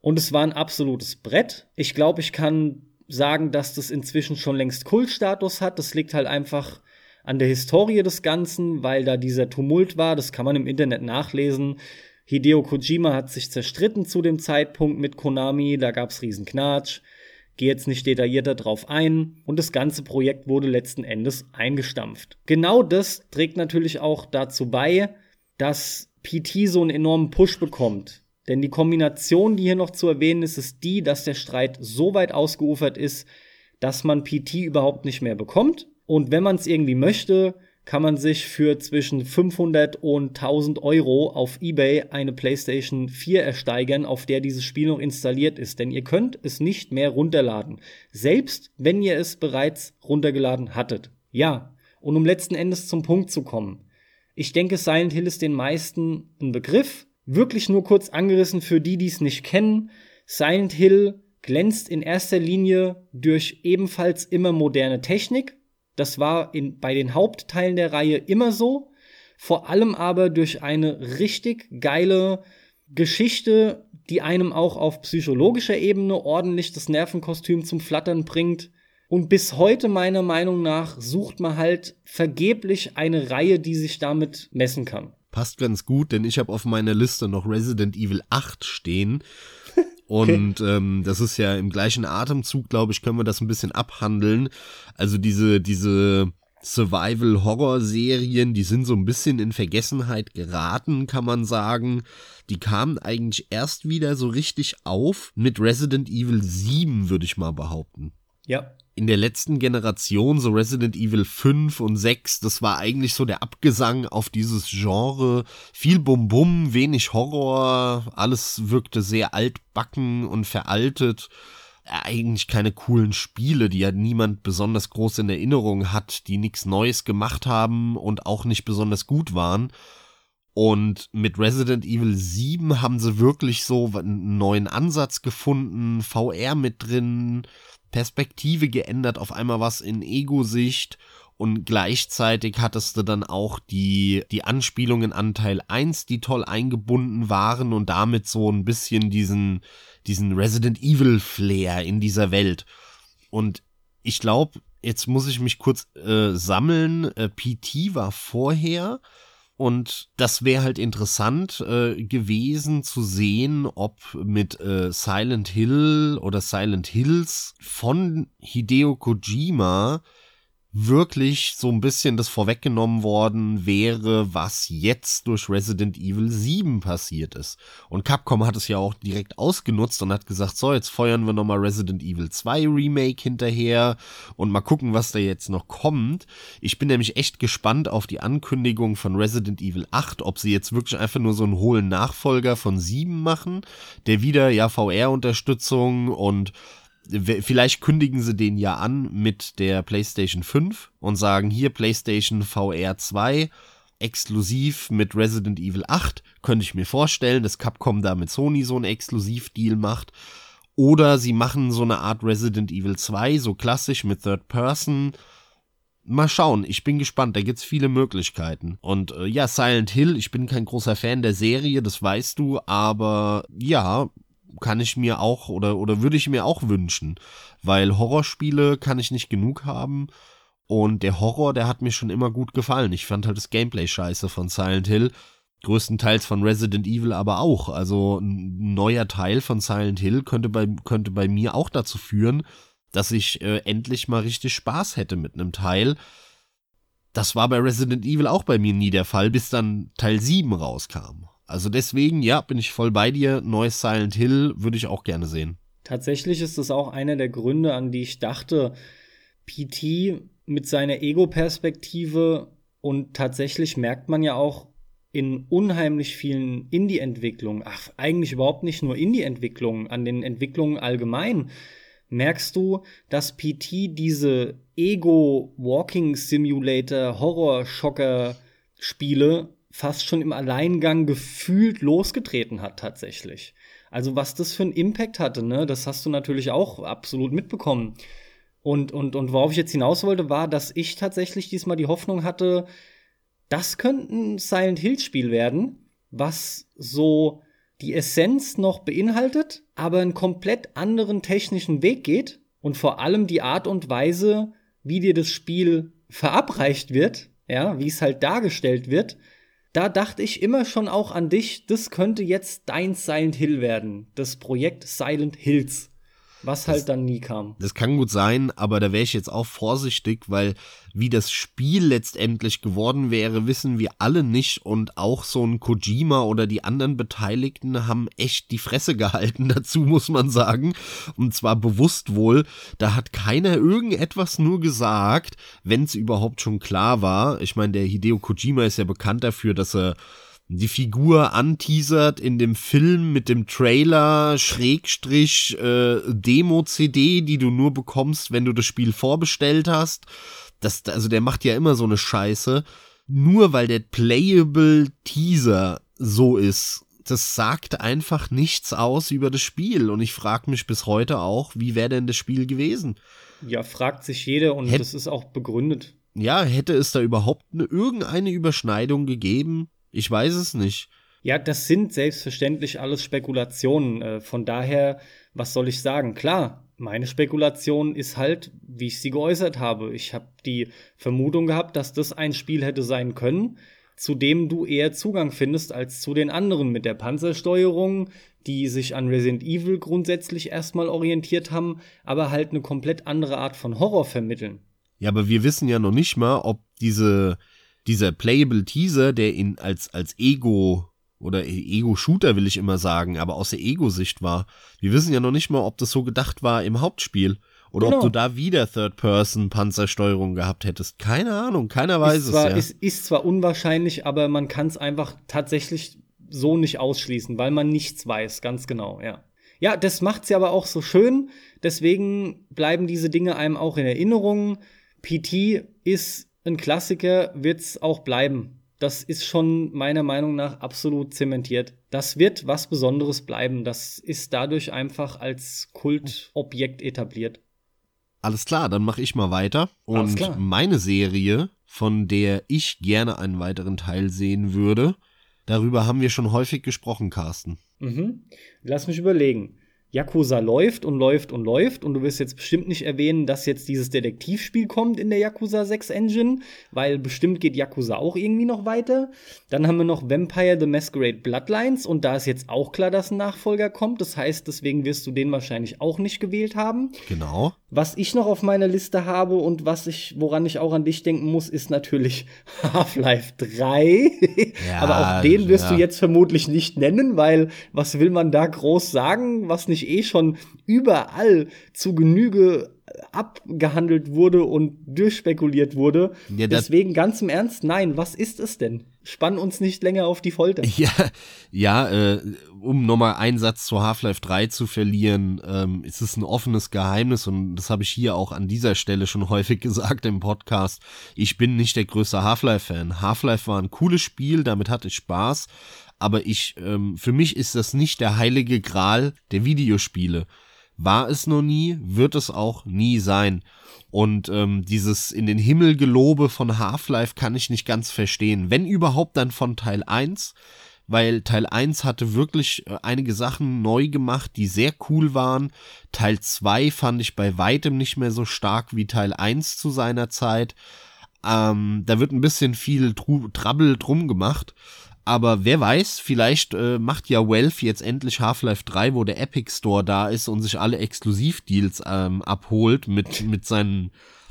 Und es war ein absolutes Brett. Ich glaube, ich kann sagen, dass das inzwischen schon längst Kultstatus hat. Das liegt halt einfach an der Historie des Ganzen, weil da dieser Tumult war. Das kann man im Internet nachlesen. Hideo Kojima hat sich zerstritten zu dem Zeitpunkt mit Konami. Da gab's riesen Knatsch. Gehe jetzt nicht detaillierter drauf ein. Und das ganze Projekt wurde letzten Endes eingestampft. Genau das trägt natürlich auch dazu bei, dass PT so einen enormen Push bekommt denn die Kombination, die hier noch zu erwähnen ist, ist die, dass der Streit so weit ausgeufert ist, dass man PT überhaupt nicht mehr bekommt. Und wenn man es irgendwie möchte, kann man sich für zwischen 500 und 1000 Euro auf eBay eine PlayStation 4 ersteigern, auf der dieses Spiel noch installiert ist. Denn ihr könnt es nicht mehr runterladen. Selbst wenn ihr es bereits runtergeladen hattet. Ja. Und um letzten Endes zum Punkt zu kommen. Ich denke, Silent Hill ist den meisten ein Begriff wirklich nur kurz angerissen für die, die es nicht kennen. Silent Hill glänzt in erster Linie durch ebenfalls immer moderne Technik. Das war in, bei den Hauptteilen der Reihe immer so. Vor allem aber durch eine richtig geile Geschichte, die einem auch auf psychologischer Ebene ordentlich das Nervenkostüm zum Flattern bringt. Und bis heute meiner Meinung nach sucht man halt vergeblich eine Reihe, die sich damit messen kann. Passt ganz gut, denn ich habe auf meiner Liste noch Resident Evil 8 stehen. (laughs) Und okay. ähm, das ist ja im gleichen Atemzug, glaube ich, können wir das ein bisschen abhandeln. Also diese, diese Survival-Horror-Serien, die sind so ein bisschen in Vergessenheit geraten, kann man sagen. Die kamen eigentlich erst wieder so richtig auf mit Resident Evil 7, würde ich mal behaupten. Ja. In der letzten Generation, so Resident Evil 5 und 6, das war eigentlich so der Abgesang auf dieses Genre. Viel Bum-Bum, wenig Horror, alles wirkte sehr altbacken und veraltet eigentlich keine coolen Spiele, die ja niemand besonders groß in Erinnerung hat, die nichts Neues gemacht haben und auch nicht besonders gut waren. Und mit Resident Evil 7 haben sie wirklich so einen neuen Ansatz gefunden, VR mit drin, Perspektive geändert, auf einmal was in Ego-Sicht und gleichzeitig hattest du dann auch die, die Anspielungen an Teil 1, die toll eingebunden waren und damit so ein bisschen diesen, diesen Resident Evil Flair in dieser Welt. Und ich glaube, jetzt muss ich mich kurz äh, sammeln. Äh, PT war vorher. Und das wäre halt interessant äh, gewesen zu sehen, ob mit äh, Silent Hill oder Silent Hills von Hideo Kojima wirklich so ein bisschen das vorweggenommen worden wäre, was jetzt durch Resident Evil 7 passiert ist. Und Capcom hat es ja auch direkt ausgenutzt und hat gesagt, so, jetzt feuern wir nochmal Resident Evil 2 Remake hinterher und mal gucken, was da jetzt noch kommt. Ich bin nämlich echt gespannt auf die Ankündigung von Resident Evil 8, ob sie jetzt wirklich einfach nur so einen hohlen Nachfolger von 7 machen, der wieder ja VR-Unterstützung und vielleicht kündigen sie den ja an mit der PlayStation 5 und sagen hier PlayStation VR 2 exklusiv mit Resident Evil 8. Könnte ich mir vorstellen, dass Capcom da mit Sony so einen Exklusivdeal macht. Oder sie machen so eine Art Resident Evil 2, so klassisch mit Third Person. Mal schauen, ich bin gespannt, da gibt's viele Möglichkeiten. Und äh, ja, Silent Hill, ich bin kein großer Fan der Serie, das weißt du, aber ja, kann ich mir auch oder, oder würde ich mir auch wünschen, weil Horrorspiele kann ich nicht genug haben. Und der Horror, der hat mir schon immer gut gefallen. Ich fand halt das Gameplay scheiße von Silent Hill. Größtenteils von Resident Evil aber auch. Also ein neuer Teil von Silent Hill könnte bei, könnte bei mir auch dazu führen, dass ich äh, endlich mal richtig Spaß hätte mit einem Teil. Das war bei Resident Evil auch bei mir nie der Fall, bis dann Teil 7 rauskam. Also deswegen, ja, bin ich voll bei dir. Neues Silent Hill würde ich auch gerne sehen. Tatsächlich ist das auch einer der Gründe, an die ich dachte, PT mit seiner Ego-Perspektive und tatsächlich merkt man ja auch in unheimlich vielen Indie-Entwicklungen, ach, eigentlich überhaupt nicht nur Indie-Entwicklungen, an den Entwicklungen allgemein, merkst du, dass PT diese Ego-Walking-Simulator-Horror-Schocker-Spiele fast schon im Alleingang gefühlt losgetreten hat tatsächlich. Also was das für einen Impact hatte, ne, das hast du natürlich auch absolut mitbekommen. Und, und, und worauf ich jetzt hinaus wollte, war, dass ich tatsächlich diesmal die Hoffnung hatte, das könnte ein Silent Hill Spiel werden, was so die Essenz noch beinhaltet, aber einen komplett anderen technischen Weg geht und vor allem die Art und Weise, wie dir das Spiel verabreicht wird, ja, wie es halt dargestellt wird, da dachte ich immer schon auch an dich, das könnte jetzt dein Silent Hill werden. Das Projekt Silent Hills. Was halt das, dann nie kam. Das kann gut sein, aber da wäre ich jetzt auch vorsichtig, weil wie das Spiel letztendlich geworden wäre, wissen wir alle nicht und auch so ein Kojima oder die anderen Beteiligten haben echt die Fresse gehalten (laughs) dazu, muss man sagen. Und zwar bewusst wohl, da hat keiner irgendetwas nur gesagt, wenn es überhaupt schon klar war. Ich meine, der Hideo Kojima ist ja bekannt dafür, dass er die Figur anteasert in dem Film mit dem Trailer Schrägstrich äh, Demo-CD, die du nur bekommst, wenn du das Spiel vorbestellt hast. Das, also der macht ja immer so eine Scheiße. Nur weil der Playable Teaser so ist, das sagt einfach nichts aus über das Spiel. Und ich frage mich bis heute auch, wie wäre denn das Spiel gewesen? Ja, fragt sich jeder und Hät das ist auch begründet. Ja, hätte es da überhaupt eine, irgendeine Überschneidung gegeben? Ich weiß es nicht. Ja, das sind selbstverständlich alles Spekulationen. Äh, von daher, was soll ich sagen? Klar, meine Spekulation ist halt, wie ich sie geäußert habe. Ich habe die Vermutung gehabt, dass das ein Spiel hätte sein können, zu dem du eher Zugang findest als zu den anderen mit der Panzersteuerung, die sich an Resident Evil grundsätzlich erstmal orientiert haben, aber halt eine komplett andere Art von Horror vermitteln. Ja, aber wir wissen ja noch nicht mal, ob diese, dieser Playable Teaser, der ihn als, als Ego oder Ego-Shooter will ich immer sagen, aber aus der Ego-Sicht war. Wir wissen ja noch nicht mal, ob das so gedacht war im Hauptspiel. Oder genau. ob du da wieder Third-Person-Panzersteuerung gehabt hättest. Keine Ahnung, keiner weiß ist zwar, es. Ja. Ist, ist zwar unwahrscheinlich, aber man kann es einfach tatsächlich so nicht ausschließen, weil man nichts weiß, ganz genau, ja. Ja, das macht sie aber auch so schön. Deswegen bleiben diese Dinge einem auch in Erinnerung. PT ist ein Klassiker, wird's auch bleiben. Das ist schon meiner Meinung nach absolut zementiert. Das wird was Besonderes bleiben. Das ist dadurch einfach als Kultobjekt etabliert. Alles klar, dann mache ich mal weiter. Und meine Serie, von der ich gerne einen weiteren Teil sehen würde, darüber haben wir schon häufig gesprochen, Carsten. Mhm. Lass mich überlegen. Yakuza läuft und läuft und läuft und du wirst jetzt bestimmt nicht erwähnen, dass jetzt dieses Detektivspiel kommt in der Yakuza 6 Engine, weil bestimmt geht Yakuza auch irgendwie noch weiter. Dann haben wir noch Vampire the Masquerade Bloodlines und da ist jetzt auch klar, dass ein Nachfolger kommt. Das heißt, deswegen wirst du den wahrscheinlich auch nicht gewählt haben. Genau. Was ich noch auf meiner Liste habe und was ich, woran ich auch an dich denken muss, ist natürlich (laughs) Half-Life 3. Ja, Aber auch den wirst ja. du jetzt vermutlich nicht nennen, weil was will man da groß sagen, was nicht eh schon überall zu Genüge abgehandelt wurde und durchspekuliert wurde. Ja, Deswegen ganz im Ernst, nein, was ist es denn? Spann uns nicht länger auf die Folter. (laughs) Ja, ja äh, um nochmal einen Satz zu Half-Life 3 zu verlieren, ähm, ist es ein offenes Geheimnis und das habe ich hier auch an dieser Stelle schon (laughs) häufig gesagt im Podcast. Ich bin nicht der größte Half-Life-Fan. Half-Life war ein cooles Spiel, damit hatte ich Spaß, aber ich, ähm, für mich ist das nicht der heilige Gral der Videospiele. War es noch nie, wird es auch nie sein. Und ähm, dieses in den Himmel gelobe von Half-Life kann ich nicht ganz verstehen. Wenn überhaupt, dann von Teil 1, weil Teil 1 hatte wirklich äh, einige Sachen neu gemacht, die sehr cool waren. Teil 2 fand ich bei weitem nicht mehr so stark wie Teil 1 zu seiner Zeit. Ähm, da wird ein bisschen viel Tru Trouble drum gemacht. Aber wer weiß, vielleicht äh, macht ja Wealth jetzt endlich Half-Life 3, wo der Epic Store da ist und sich alle Exklusivdeals ähm, abholt mit, mit, seinen,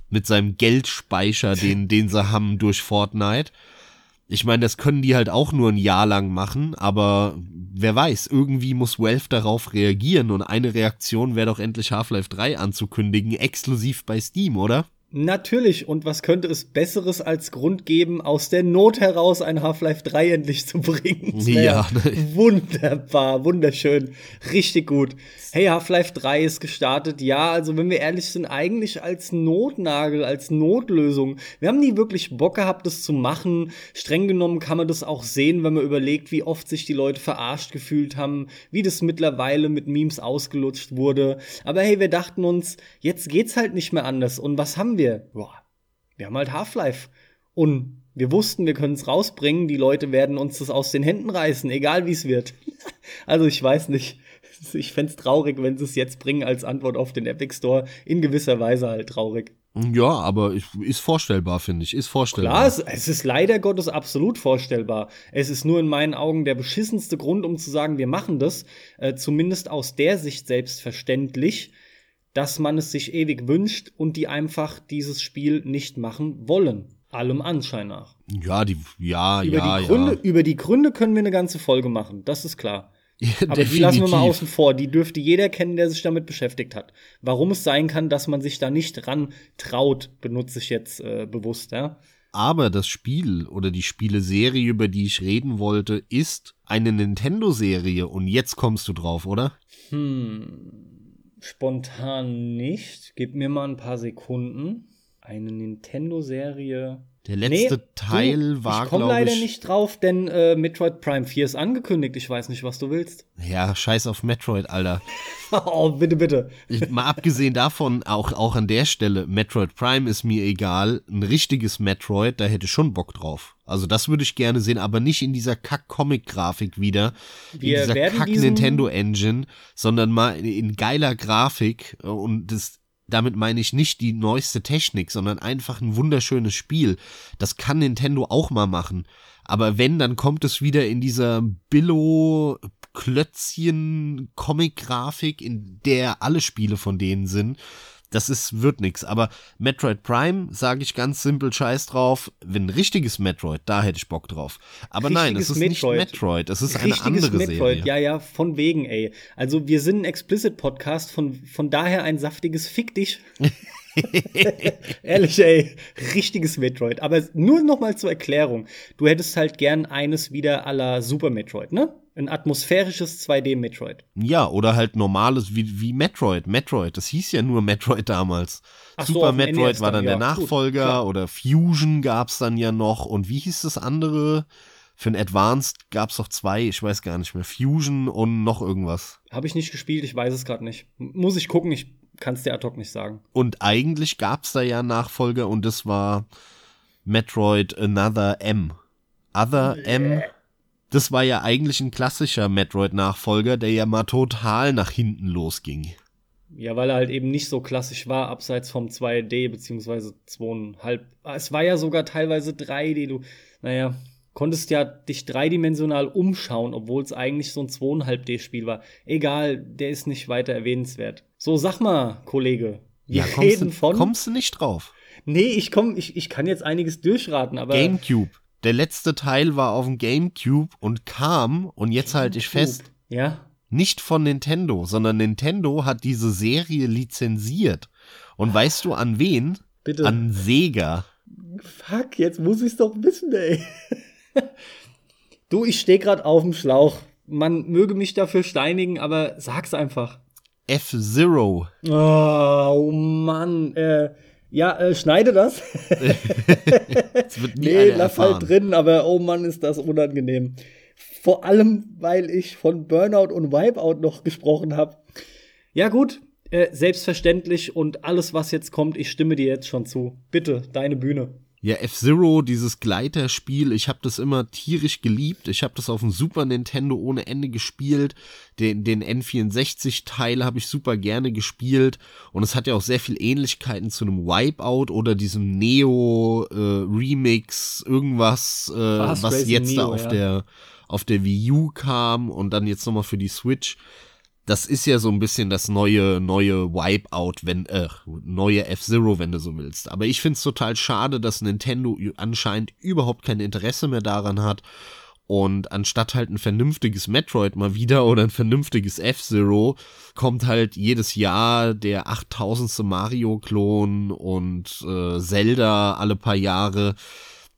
mit seinem Geldspeicher, den, (laughs) den sie haben durch Fortnite. Ich meine, das können die halt auch nur ein Jahr lang machen, aber wer weiß, irgendwie muss Wealth darauf reagieren und eine Reaktion wäre doch endlich Half-Life 3 anzukündigen, exklusiv bei Steam, oder? Natürlich, und was könnte es Besseres als Grund geben, aus der Not heraus ein Half-Life 3 endlich zu bringen? Ja. (laughs) Wunderbar, wunderschön, richtig gut. Hey, Half-Life 3 ist gestartet. Ja, also wenn wir ehrlich sind, eigentlich als Notnagel, als Notlösung. Wir haben nie wirklich Bock gehabt, das zu machen. Streng genommen kann man das auch sehen, wenn man überlegt, wie oft sich die Leute verarscht gefühlt haben, wie das mittlerweile mit Memes ausgelutscht wurde. Aber hey, wir dachten uns, jetzt geht's halt nicht mehr anders. Und was haben wir? Wir? Boah, wir haben halt Half-Life. Und wir wussten, wir können es rausbringen. Die Leute werden uns das aus den Händen reißen, egal wie es wird. (laughs) also ich weiß nicht. (laughs) Ich fände es traurig, wenn sie es jetzt bringen als Antwort auf den Epic Store. In gewisser Weise halt traurig. Ja, aber ist vorstellbar, finde ich. Ist vorstellbar. Klar, es, es, ist leider Gottes absolut vorstellbar. Es ist nur in meinen Augen der beschissenste Grund, um zu sagen, wir machen das. Äh, zumindest aus der Sicht selbstverständlich dass man es sich ewig wünscht und die einfach dieses Spiel nicht machen wollen. Allem Anschein nach. Ja, die, ja, über ja, die Gründe, ja. Über die Gründe können wir eine ganze Folge machen, das ist klar. Ja, Aber definitiv. die lassen wir mal außen vor. Die dürfte jeder kennen, der sich damit beschäftigt hat. Warum es sein kann, dass man sich da nicht ran traut, benutze ich jetzt äh, bewusst, ja. Aber das Spiel oder die Spieleserie, über die ich reden wollte, ist eine Nintendo-Serie. Und jetzt kommst du drauf, oder? Hm. Spontan nicht. Gib mir mal ein paar Sekunden. Eine Nintendo-Serie. Der letzte nee, Teil du, war, Ich komme leider nicht drauf, denn äh, Metroid Prime 4 ist angekündigt. Ich weiß nicht, was du willst. Ja, scheiß auf Metroid, Alter. (laughs) oh, bitte, bitte. Ich, mal abgesehen davon, auch, auch an der Stelle, Metroid Prime ist mir egal. Ein richtiges Metroid, da hätte ich schon Bock drauf. Also das würde ich gerne sehen, aber nicht in dieser Kack-Comic-Grafik wieder. Wir in dieser Kack-Nintendo-Engine, sondern mal in, in geiler Grafik. Und das damit meine ich nicht die neueste Technik, sondern einfach ein wunderschönes Spiel. Das kann Nintendo auch mal machen. Aber wenn, dann kommt es wieder in dieser Billo-Klötzchen-Comic-Grafik, in der alle Spiele von denen sind das ist, wird nix. Aber Metroid Prime, sage ich ganz simpel, scheiß drauf. Wenn ein richtiges Metroid, da hätte ich Bock drauf. Aber richtiges nein, es ist Metroid. nicht Metroid, es ist richtiges eine andere Metroid. Serie. Ja, ja, von wegen, ey. Also wir sind ein Explicit-Podcast, von, von daher ein saftiges Fick dich. (laughs) Ehrlich, ey, richtiges Metroid. Aber nur noch mal zur Erklärung. Du hättest halt gern eines wieder aller Super Metroid, ne? Ein atmosphärisches 2D-Metroid. Ja, oder halt normales wie, wie Metroid. Metroid, das hieß ja nur Metroid damals. Ach Super so, Metroid war dann, dann der ja, Nachfolger gut, oder Fusion gab's dann ja noch. Und wie hieß das andere? Für ein Advanced gab's doch zwei, ich weiß gar nicht mehr. Fusion und noch irgendwas. Habe ich nicht gespielt, ich weiß es gerade nicht. Muss ich gucken, ich kann es dir ad hoc nicht sagen. Und eigentlich gab's da ja Nachfolger und das war Metroid Another M. Other M das war ja eigentlich ein klassischer Metroid-Nachfolger, der ja mal total nach hinten losging. Ja, weil er halt eben nicht so klassisch war, abseits vom 2D beziehungsweise 2,5. Es war ja sogar teilweise 3D. Du, naja, konntest ja dich dreidimensional umschauen, obwohl es eigentlich so ein 2,5D-Spiel war. Egal, der ist nicht weiter erwähnenswert. So, sag mal, Kollege. Wir ja, reden du, von. Kommst du nicht drauf? Nee, ich komm, ich, ich kann jetzt einiges durchraten, aber. Gamecube. Der letzte Teil war auf dem GameCube und kam, und jetzt halte ich fest, ja? nicht von Nintendo, sondern Nintendo hat diese Serie lizenziert. Und weißt du an wen? Bitte. An Sega. Fuck, jetzt muss ich's doch wissen, ey. (laughs) du, ich stehe gerade auf dem Schlauch. Man möge mich dafür steinigen, aber sag's einfach. F-Zero. Oh, oh Mann, äh, ja, äh, schneide das. (laughs) das wird nie nee, lass halt erfahren. halt drin, aber oh Mann, ist das unangenehm. Vor allem, weil ich von Burnout und Wipeout noch gesprochen habe. Ja, gut, äh, selbstverständlich und alles, was jetzt kommt, ich stimme dir jetzt schon zu. Bitte, deine Bühne. Ja, F-Zero, dieses Gleiterspiel, ich habe das immer tierisch geliebt. Ich habe das auf dem Super Nintendo ohne Ende gespielt. Den, den N64-Teil habe ich super gerne gespielt. Und es hat ja auch sehr viel Ähnlichkeiten zu einem Wipeout oder diesem Neo-Remix, äh, irgendwas, äh, was jetzt Neo, da auf, ja. der, auf der Wii U kam und dann jetzt nochmal für die Switch das ist ja so ein bisschen das neue, neue Wipeout, wenn, äh, neue F-Zero, wenn du so willst. Aber ich find's total schade, dass Nintendo anscheinend überhaupt kein Interesse mehr daran hat. Und anstatt halt ein vernünftiges Metroid mal wieder oder ein vernünftiges F-Zero, kommt halt jedes Jahr der 8000. Mario-Klon und äh, Zelda alle paar Jahre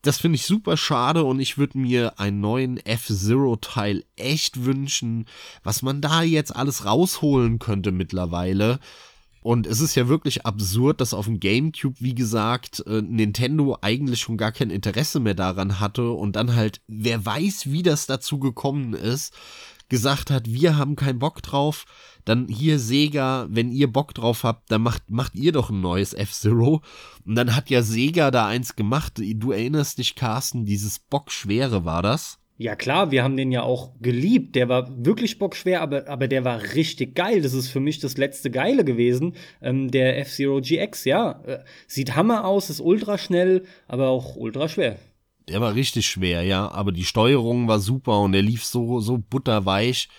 das finde ich super schade und ich würde mir einen neuen F-Zero-Teil echt wünschen, was man da jetzt alles rausholen könnte mittlerweile. Und es ist ja wirklich absurd, dass auf dem GameCube, wie gesagt, äh, Nintendo eigentlich schon gar kein Interesse mehr daran hatte und dann halt, wer weiß, wie das dazu gekommen ist, gesagt hat, wir haben keinen Bock drauf, dann hier Sega, wenn ihr Bock drauf habt, dann macht, macht ihr doch ein neues F-Zero. Und dann hat ja Sega da eins gemacht. Du erinnerst dich, Carsten, dieses Bockschwere war das? Ja klar, wir haben den ja auch geliebt. Der war wirklich bockschwer, aber, aber der war richtig geil. Das ist für mich das letzte Geile gewesen. Ähm, der F-Zero GX, ja. Äh, sieht Hammer aus, ist ultra schnell, aber auch ultra schwer. Der war richtig schwer, ja. Aber die Steuerung war super und der lief so, so butterweich.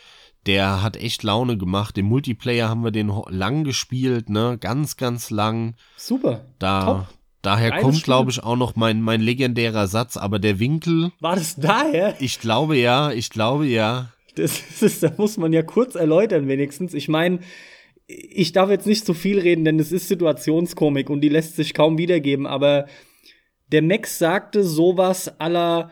Der hat echt Laune gemacht. Im Multiplayer haben wir den lang gespielt, ne? Ganz, ganz lang. Super. Da, Top. Daher Geiles kommt, glaube ich, auch noch mein, mein legendärer Satz, aber der Winkel. War das daher? Ich glaube ja, ich glaube ja. Das ist, da muss man ja kurz erläutern, wenigstens. Ich meine, ich darf jetzt nicht zu viel reden, denn es ist Situationskomik und die lässt sich kaum wiedergeben, aber der Max sagte sowas aller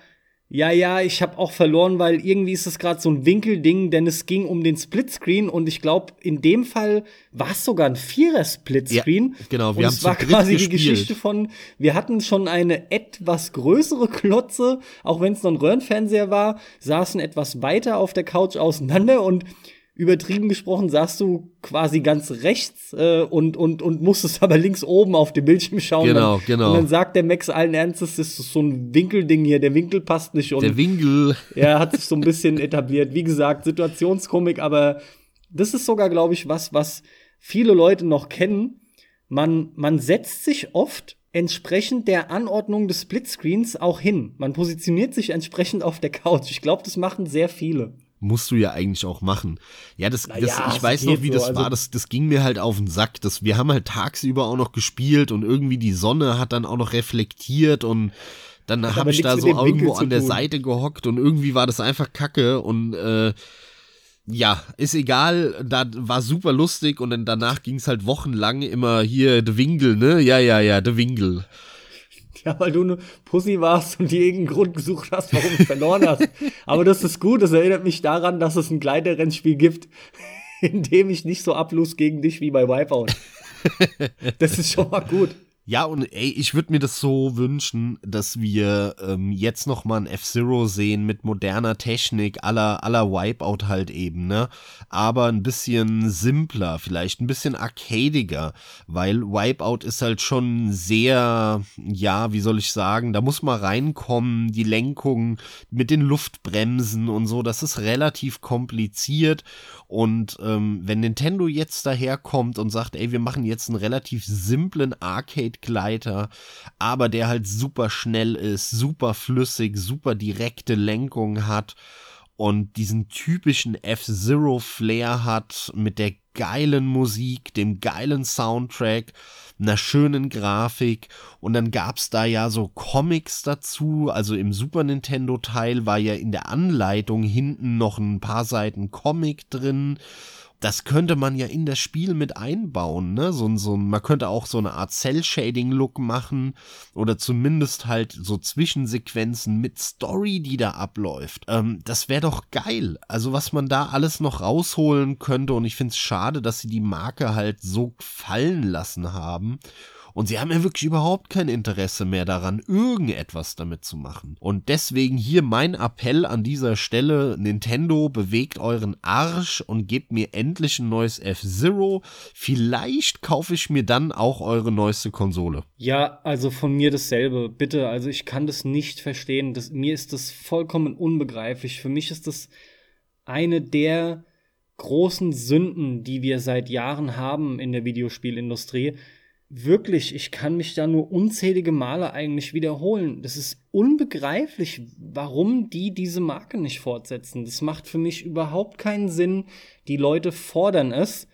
ja, ja, ich habe auch verloren, weil irgendwie ist es gerade so ein Winkelding, denn es ging um den Splitscreen und ich glaube, in dem Fall war es sogar ein Vierer-Splitscreen. Ja, genau, wir und haben es war quasi gespielt. die Geschichte von, wir hatten schon eine etwas größere Klotze, auch wenn es noch ein Röhrenfernseher war, saßen etwas weiter auf der Couch auseinander und übertrieben gesprochen, saßt du quasi ganz rechts äh, und, und, und musstest (laughs) aber links oben auf dem Bildschirm schauen. Genau, dann, genau. Und dann sagt der Max allen Ernstes, das ist so ein Winkelding hier, der Winkel passt nicht. Und der Winkel. (laughs) Er hat sich so ein bisschen etabliert. Wie gesagt, Situationskomik, aber das ist sogar, glaube ich, was, was viele Leute noch kennen. man, man setzt sich oft entsprechend der Anordnung des Splitscreens auch hin. Man positioniert sich entsprechend auf der Couch. Ich glaube, das machen sehr viele musst du ja eigentlich auch machen. Ja, das, das ich weiß noch, wie das so, also war. Das, das ging mir halt auf den Sack. Das, wir haben halt tagsüber auch noch gespielt und irgendwie die Sonne hat dann auch noch reflektiert und dann habe ich da so irgendwo an der Seite gehockt und irgendwie war das einfach Kacke und äh, ja, ist egal, da war super lustig und dann danach ging es halt wochenlang immer hier de Winkel, ne? Ja, ja, ja, de Winkel. Ja, weil du eine Pussy warst und dir irgendeinen Grund gesucht hast, warum du verloren hast. Aber das ist gut, das erinnert mich daran, dass es ein Kleiderrennspiel gibt, (laughs) in dem ich nicht so ablus gegen dich wie bei Wipeout. Das ist schon mal gut. Ja, und ey, ich würde mir das so wünschen, dass wir ähm, jetzt noch mal ein F-Zero sehen mit moderner Technik, aller aller Wipeout halt eben, ne? Aber ein bisschen simpler, vielleicht ein bisschen arcadiger, weil Wipeout ist halt schon sehr, ja, wie soll ich sagen, da muss man reinkommen, die Lenkung mit den Luftbremsen und so, das ist relativ kompliziert und ähm, wenn Nintendo jetzt daherkommt und sagt, ey, wir machen jetzt einen relativ simplen Arcade-Gleiter, aber der halt super schnell ist, super flüssig, super direkte Lenkung hat und diesen typischen F-Zero-Flair hat mit der geilen Musik, dem geilen Soundtrack, einer schönen Grafik. Und dann gab's da ja so Comics dazu, also im Super Nintendo Teil war ja in der Anleitung hinten noch ein paar Seiten Comic drin das könnte man ja in das Spiel mit einbauen, ne? So, so, man könnte auch so eine Art Cell-Shading-Look machen oder zumindest halt so Zwischensequenzen mit Story, die da abläuft. Ähm, das wäre doch geil. Also was man da alles noch rausholen könnte und ich finde es schade, dass sie die Marke halt so fallen lassen haben. Und sie haben ja wirklich überhaupt kein Interesse mehr daran, irgendetwas damit zu machen. Und deswegen hier mein Appell an dieser Stelle, Nintendo, bewegt euren Arsch und gebt mir endlich ein neues F-Zero. Vielleicht kaufe ich mir dann auch eure neueste Konsole. Ja, also von mir dasselbe. Bitte, also ich kann das nicht verstehen. Das, mir ist das vollkommen unbegreiflich. Für mich ist das eine der großen Sünden, die wir seit Jahren haben in der Videospielindustrie wirklich, ich kann mich da nur unzählige Male eigentlich wiederholen. Das ist unbegreiflich, warum die diese Marke nicht fortsetzen. Das macht für mich überhaupt keinen Sinn. Die Leute fordern es.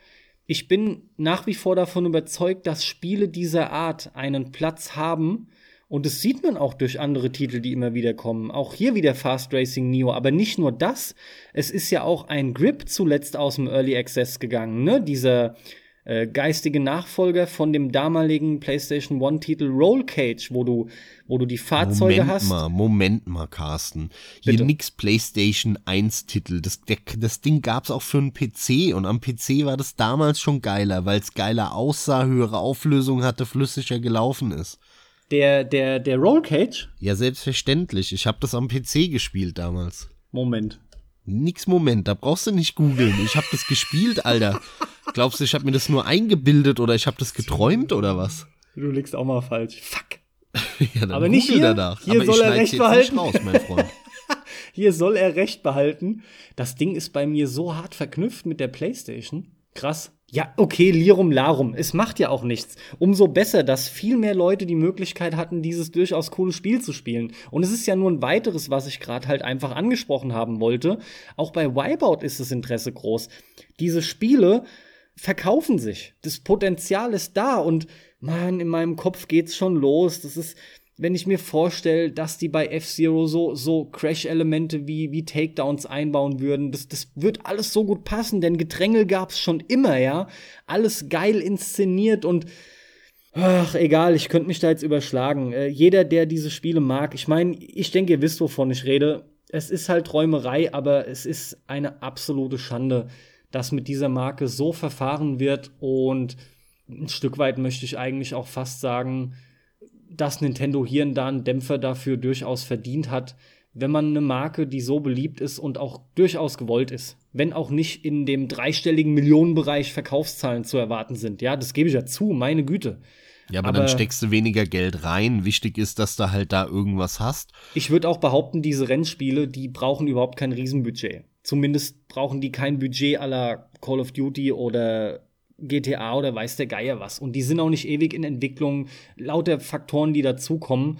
Ich bin nach wie vor davon überzeugt, dass Spiele dieser Art einen Platz haben. Und das sieht man auch durch andere Titel, die immer wieder kommen. Auch hier wieder Fast Racing Neo. Aber nicht nur das. Es ist ja auch ein Grip zuletzt aus dem Early Access gegangen, ne? Dieser äh, geistige Nachfolger von dem damaligen PlayStation One-Titel Roll Cage, wo du, wo du die Fahrzeuge Moment hast. Moment mal, Moment mal, Carsten. Hier Bitte? nix PlayStation 1-Titel. Das, das Ding gab's auch für einen PC und am PC war das damals schon geiler, weil es geiler aussah, höhere Auflösung hatte, flüssiger gelaufen ist. Der, der, der Roll Cage? Ja, selbstverständlich. Ich habe das am PC gespielt damals. Moment. Nix Moment, da brauchst du nicht googeln. Ich habe das gespielt, Alter. Glaubst du, ich habe mir das nur eingebildet oder ich habe das geträumt oder was? Du liegst auch mal falsch. Fuck. (laughs) ja, Aber nicht hier. Danach. Hier Aber soll er recht behalten. Raus, mein Freund. (laughs) hier soll er recht behalten. Das Ding ist bei mir so hart verknüpft mit der PlayStation. Krass. Ja, okay, Lirum Larum. Es macht ja auch nichts. Umso besser, dass viel mehr Leute die Möglichkeit hatten, dieses durchaus coole Spiel zu spielen. Und es ist ja nur ein weiteres, was ich gerade halt einfach angesprochen haben wollte. Auch bei Wipeout ist das Interesse groß. Diese Spiele verkaufen sich. Das Potenzial ist da und man, in meinem Kopf geht's schon los. Das ist, wenn ich mir vorstelle, dass die bei F-Zero so, so Crash-Elemente wie, wie Takedowns einbauen würden, das, das wird alles so gut passen, denn Gedrängel gab's schon immer, ja. Alles geil inszeniert und Ach, egal, ich könnte mich da jetzt überschlagen. Äh, jeder, der diese Spiele mag, ich meine, ich denke, ihr wisst, wovon ich rede. Es ist halt Träumerei, aber es ist eine absolute Schande, dass mit dieser Marke so verfahren wird und ein Stück weit möchte ich eigentlich auch fast sagen, dass Nintendo hier und da einen Dämpfer dafür durchaus verdient hat, wenn man eine Marke, die so beliebt ist und auch durchaus gewollt ist, wenn auch nicht in dem dreistelligen Millionenbereich Verkaufszahlen zu erwarten sind. Ja, das gebe ich ja zu, meine Güte. Ja, aber, aber, dann steckst du weniger Geld rein. Wichtig ist, dass du halt da irgendwas hast. Ich würde auch behaupten, diese Rennspiele, die brauchen überhaupt kein Riesenbudget. Zumindest brauchen die kein Budget aller Call of Duty oder GTA oder weiß der Geier was. Und die sind auch nicht ewig in Entwicklung, lauter Faktoren, die dazukommen.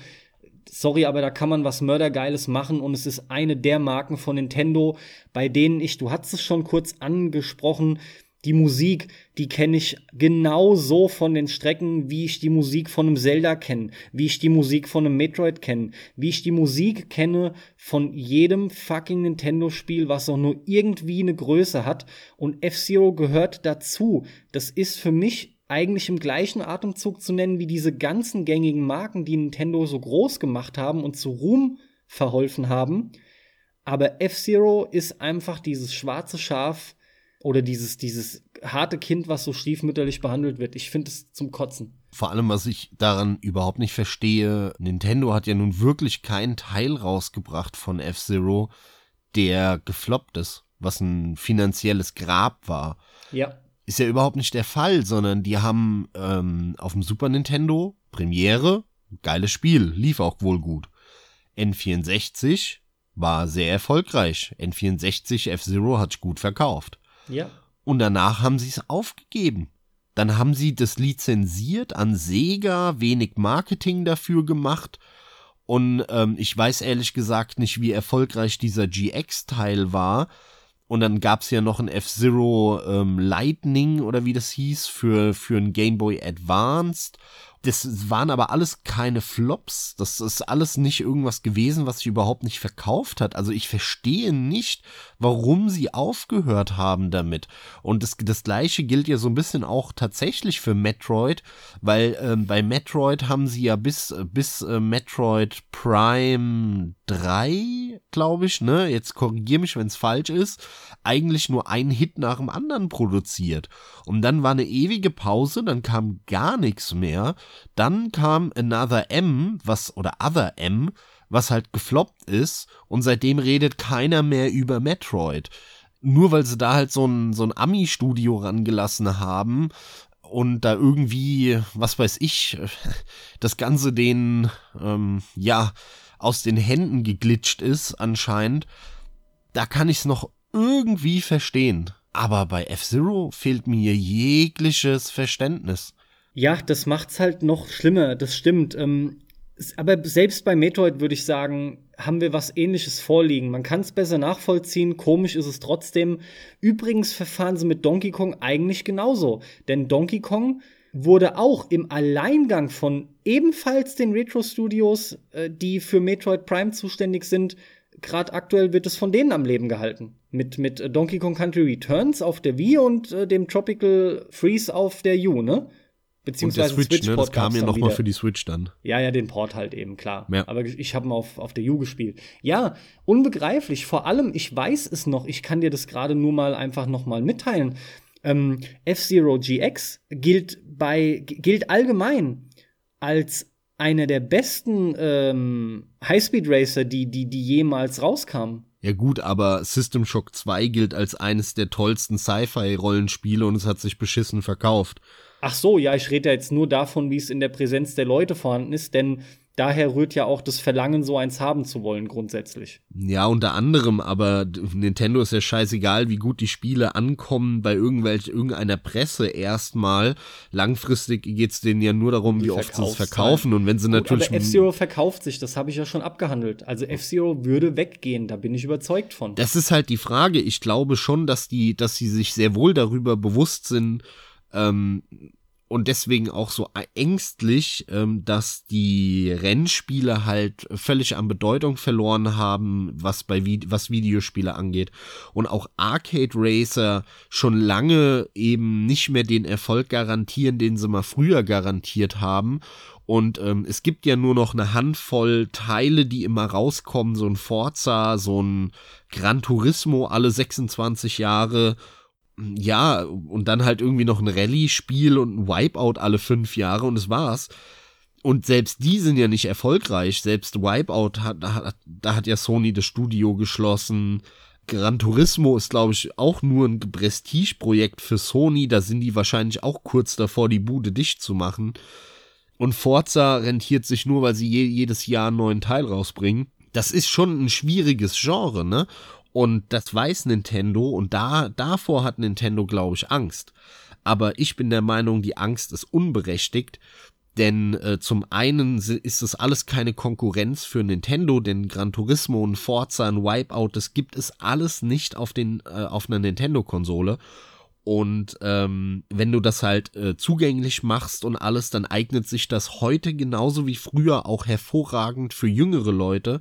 Sorry, aber da kann man was Mördergeiles machen und es ist eine der Marken von Nintendo, bei denen ich, du hast es schon kurz angesprochen, die Musik, die kenne ich genauso von den Strecken, wie ich die Musik von einem Zelda kenne, wie ich die Musik von einem Metroid kenne, wie ich die Musik kenne von jedem fucking Nintendo-Spiel, was auch nur irgendwie eine Größe hat. Und F-Zero gehört dazu. Das ist für mich eigentlich im gleichen Atemzug zu nennen wie diese ganzen gängigen Marken, die Nintendo so groß gemacht haben und zu Ruhm verholfen haben. Aber F-Zero ist einfach dieses schwarze Schaf, oder dieses, dieses harte Kind, was so stiefmütterlich behandelt wird. Ich finde es zum Kotzen. Vor allem, was ich daran überhaupt nicht verstehe, Nintendo hat ja nun wirklich keinen Teil rausgebracht von F-Zero, der gefloppt ist, was ein finanzielles Grab war. Ja. Ist ja überhaupt nicht der Fall, sondern die haben ähm, auf dem Super Nintendo Premiere, geiles Spiel, lief auch wohl gut. N64 war sehr erfolgreich. N64 F-Zero hat gut verkauft. Ja. Und danach haben sie es aufgegeben. Dann haben sie das lizenziert an Sega, wenig Marketing dafür gemacht. Und ähm, ich weiß ehrlich gesagt nicht, wie erfolgreich dieser GX-Teil war. Und dann gab es ja noch ein F-Zero ähm, Lightning oder wie das hieß für, für ein Game Boy Advanced. Das waren aber alles keine Flops. Das ist alles nicht irgendwas gewesen, was sich überhaupt nicht verkauft hat. Also ich verstehe nicht, warum sie aufgehört haben damit. Und das, das gleiche gilt ja so ein bisschen auch tatsächlich für Metroid, weil ähm, bei Metroid haben sie ja bis, bis äh, Metroid Prime 3, glaube ich, ne, jetzt korrigiere mich, wenn es falsch ist, eigentlich nur einen Hit nach dem anderen produziert. Und dann war eine ewige Pause, dann kam gar nichts mehr. Dann kam Another M, was, oder Other M, was halt gefloppt ist und seitdem redet keiner mehr über Metroid. Nur weil sie da halt so ein, so ein Ami-Studio rangelassen haben und da irgendwie, was weiß ich, das Ganze den, ähm, ja, aus den Händen geglitscht ist anscheinend, da kann ich es noch irgendwie verstehen. Aber bei F-Zero fehlt mir jegliches Verständnis. Ja, das macht's halt noch schlimmer, das stimmt. Ähm, aber selbst bei Metroid würde ich sagen, haben wir was ähnliches vorliegen. Man kann es besser nachvollziehen, komisch ist es trotzdem. Übrigens verfahren sie mit Donkey Kong eigentlich genauso. Denn Donkey Kong wurde auch im Alleingang von ebenfalls den Retro Studios, äh, die für Metroid Prime zuständig sind, gerade aktuell wird es von denen am Leben gehalten. Mit, mit Donkey Kong Country Returns auf der Wii und äh, dem Tropical Freeze auf der U, ne? Beziehungsweise und der Switch, Switch ne? Das kam ja nochmal für die Switch dann. Ja, ja, den Port halt eben, klar. Ja. Aber ich habe ihn auf, auf der U gespielt. Ja, unbegreiflich. Vor allem, ich weiß es noch, ich kann dir das gerade nur mal einfach noch mal mitteilen. Ähm, F-Zero GX gilt bei, gilt allgemein als einer der besten ähm, Highspeed-Racer, die, die, die jemals rauskamen. Ja gut, aber System Shock 2 gilt als eines der tollsten Sci-Fi-Rollenspiele und es hat sich beschissen verkauft. Ach so, ja, ich rede ja jetzt nur davon, wie es in der Präsenz der Leute vorhanden ist, denn daher rührt ja auch das Verlangen, so eins haben zu wollen, grundsätzlich. Ja, unter anderem, aber Nintendo ist ja scheißegal, wie gut die Spiele ankommen bei irgendwelch, irgendeiner Presse erstmal. Langfristig geht's denen ja nur darum, die wie oft sie es verkaufen. Und wenn sie gut, natürlich. Aber F-Zero verkauft sich, das habe ich ja schon abgehandelt. Also F-Zero würde weggehen, da bin ich überzeugt von. Das ist halt die Frage. Ich glaube schon, dass die, dass sie sich sehr wohl darüber bewusst sind, ähm, und deswegen auch so ängstlich, ähm, dass die Rennspiele halt völlig an Bedeutung verloren haben, was bei Vi was Videospiele angeht. Und auch Arcade Racer schon lange eben nicht mehr den Erfolg garantieren, den sie mal früher garantiert haben. Und ähm, es gibt ja nur noch eine Handvoll Teile, die immer rauskommen, so ein Forza, so ein Gran Turismo alle 26 Jahre ja, und dann halt irgendwie noch ein Rallye-Spiel und ein Wipeout alle fünf Jahre und das war's. Und selbst die sind ja nicht erfolgreich. Selbst Wipeout hat, hat da hat ja Sony das Studio geschlossen. Gran Turismo ist, glaube ich, auch nur ein Prestigeprojekt für Sony. Da sind die wahrscheinlich auch kurz davor, die Bude dicht zu machen. Und Forza rentiert sich nur, weil sie je, jedes Jahr einen neuen Teil rausbringen. Das ist schon ein schwieriges Genre, ne? Und das weiß Nintendo und da, davor hat Nintendo, glaube ich, Angst. Aber ich bin der Meinung, die Angst ist unberechtigt, denn äh, zum einen ist das alles keine Konkurrenz für Nintendo, denn Gran Turismo und Forza und Wipeout, das gibt es alles nicht auf, den, äh, auf einer Nintendo-Konsole. Und ähm, wenn du das halt äh, zugänglich machst und alles, dann eignet sich das heute genauso wie früher auch hervorragend für jüngere Leute.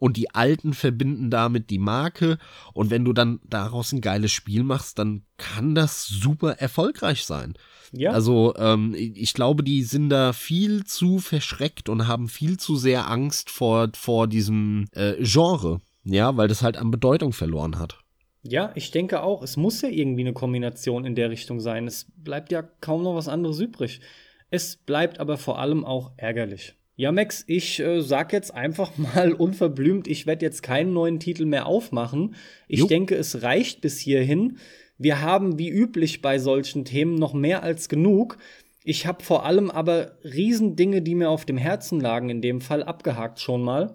Und die Alten verbinden damit die Marke. Und wenn du dann daraus ein geiles Spiel machst, dann kann das super erfolgreich sein. Ja. Also ähm, ich glaube, die sind da viel zu verschreckt und haben viel zu sehr Angst vor, vor diesem äh, Genre. Ja, weil das halt an Bedeutung verloren hat. Ja, ich denke auch. Es muss ja irgendwie eine Kombination in der Richtung sein. Es bleibt ja kaum noch was anderes übrig. Es bleibt aber vor allem auch ärgerlich. Ja, Max, ich äh, sag jetzt einfach (laughs) mal unverblümt, ich werde jetzt keinen neuen Titel mehr aufmachen. Ich jo. denke, es reicht bis hierhin. Wir haben wie üblich bei solchen Themen noch mehr als genug. Ich habe vor allem aber Riesendinge, die mir auf dem Herzen lagen, in dem Fall abgehakt schon mal.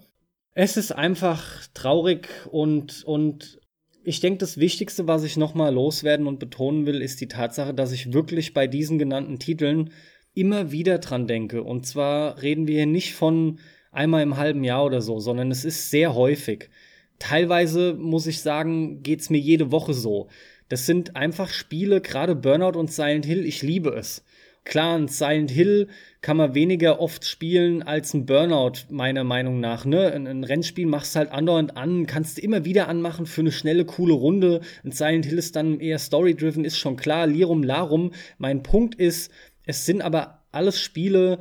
Es ist einfach traurig und, und ich denke, das Wichtigste, was ich nochmal loswerden und betonen will, ist die Tatsache, dass ich wirklich bei diesen genannten Titeln immer wieder dran denke. Und zwar reden wir hier nicht von einmal im halben Jahr oder so, sondern es ist sehr häufig. Teilweise muss ich sagen, geht's mir jede Woche so. Das sind einfach Spiele, gerade Burnout und Silent Hill, ich liebe es. Klar, ein Silent Hill kann man weniger oft spielen als ein Burnout, meiner Meinung nach. Ne? Ein, ein Rennspiel machst du halt andauernd an, kannst du immer wieder anmachen für eine schnelle, coole Runde. Ein Silent Hill ist dann eher story-driven, ist schon klar, Lirum Larum. Mein Punkt ist, es sind aber alles Spiele,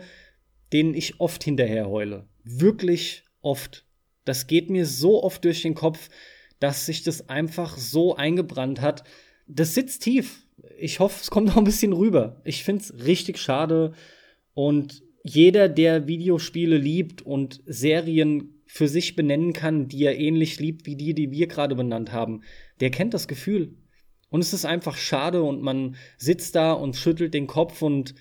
denen ich oft hinterher heule. Wirklich oft. Das geht mir so oft durch den Kopf, dass sich das einfach so eingebrannt hat. Das sitzt tief ich hoffe, es kommt noch ein bisschen rüber. Ich finde es richtig schade. Und jeder, der Videospiele liebt und Serien für sich benennen kann, die er ähnlich liebt wie die, die wir gerade benannt haben, der kennt das Gefühl. Und es ist einfach schade und man sitzt da und schüttelt den Kopf und,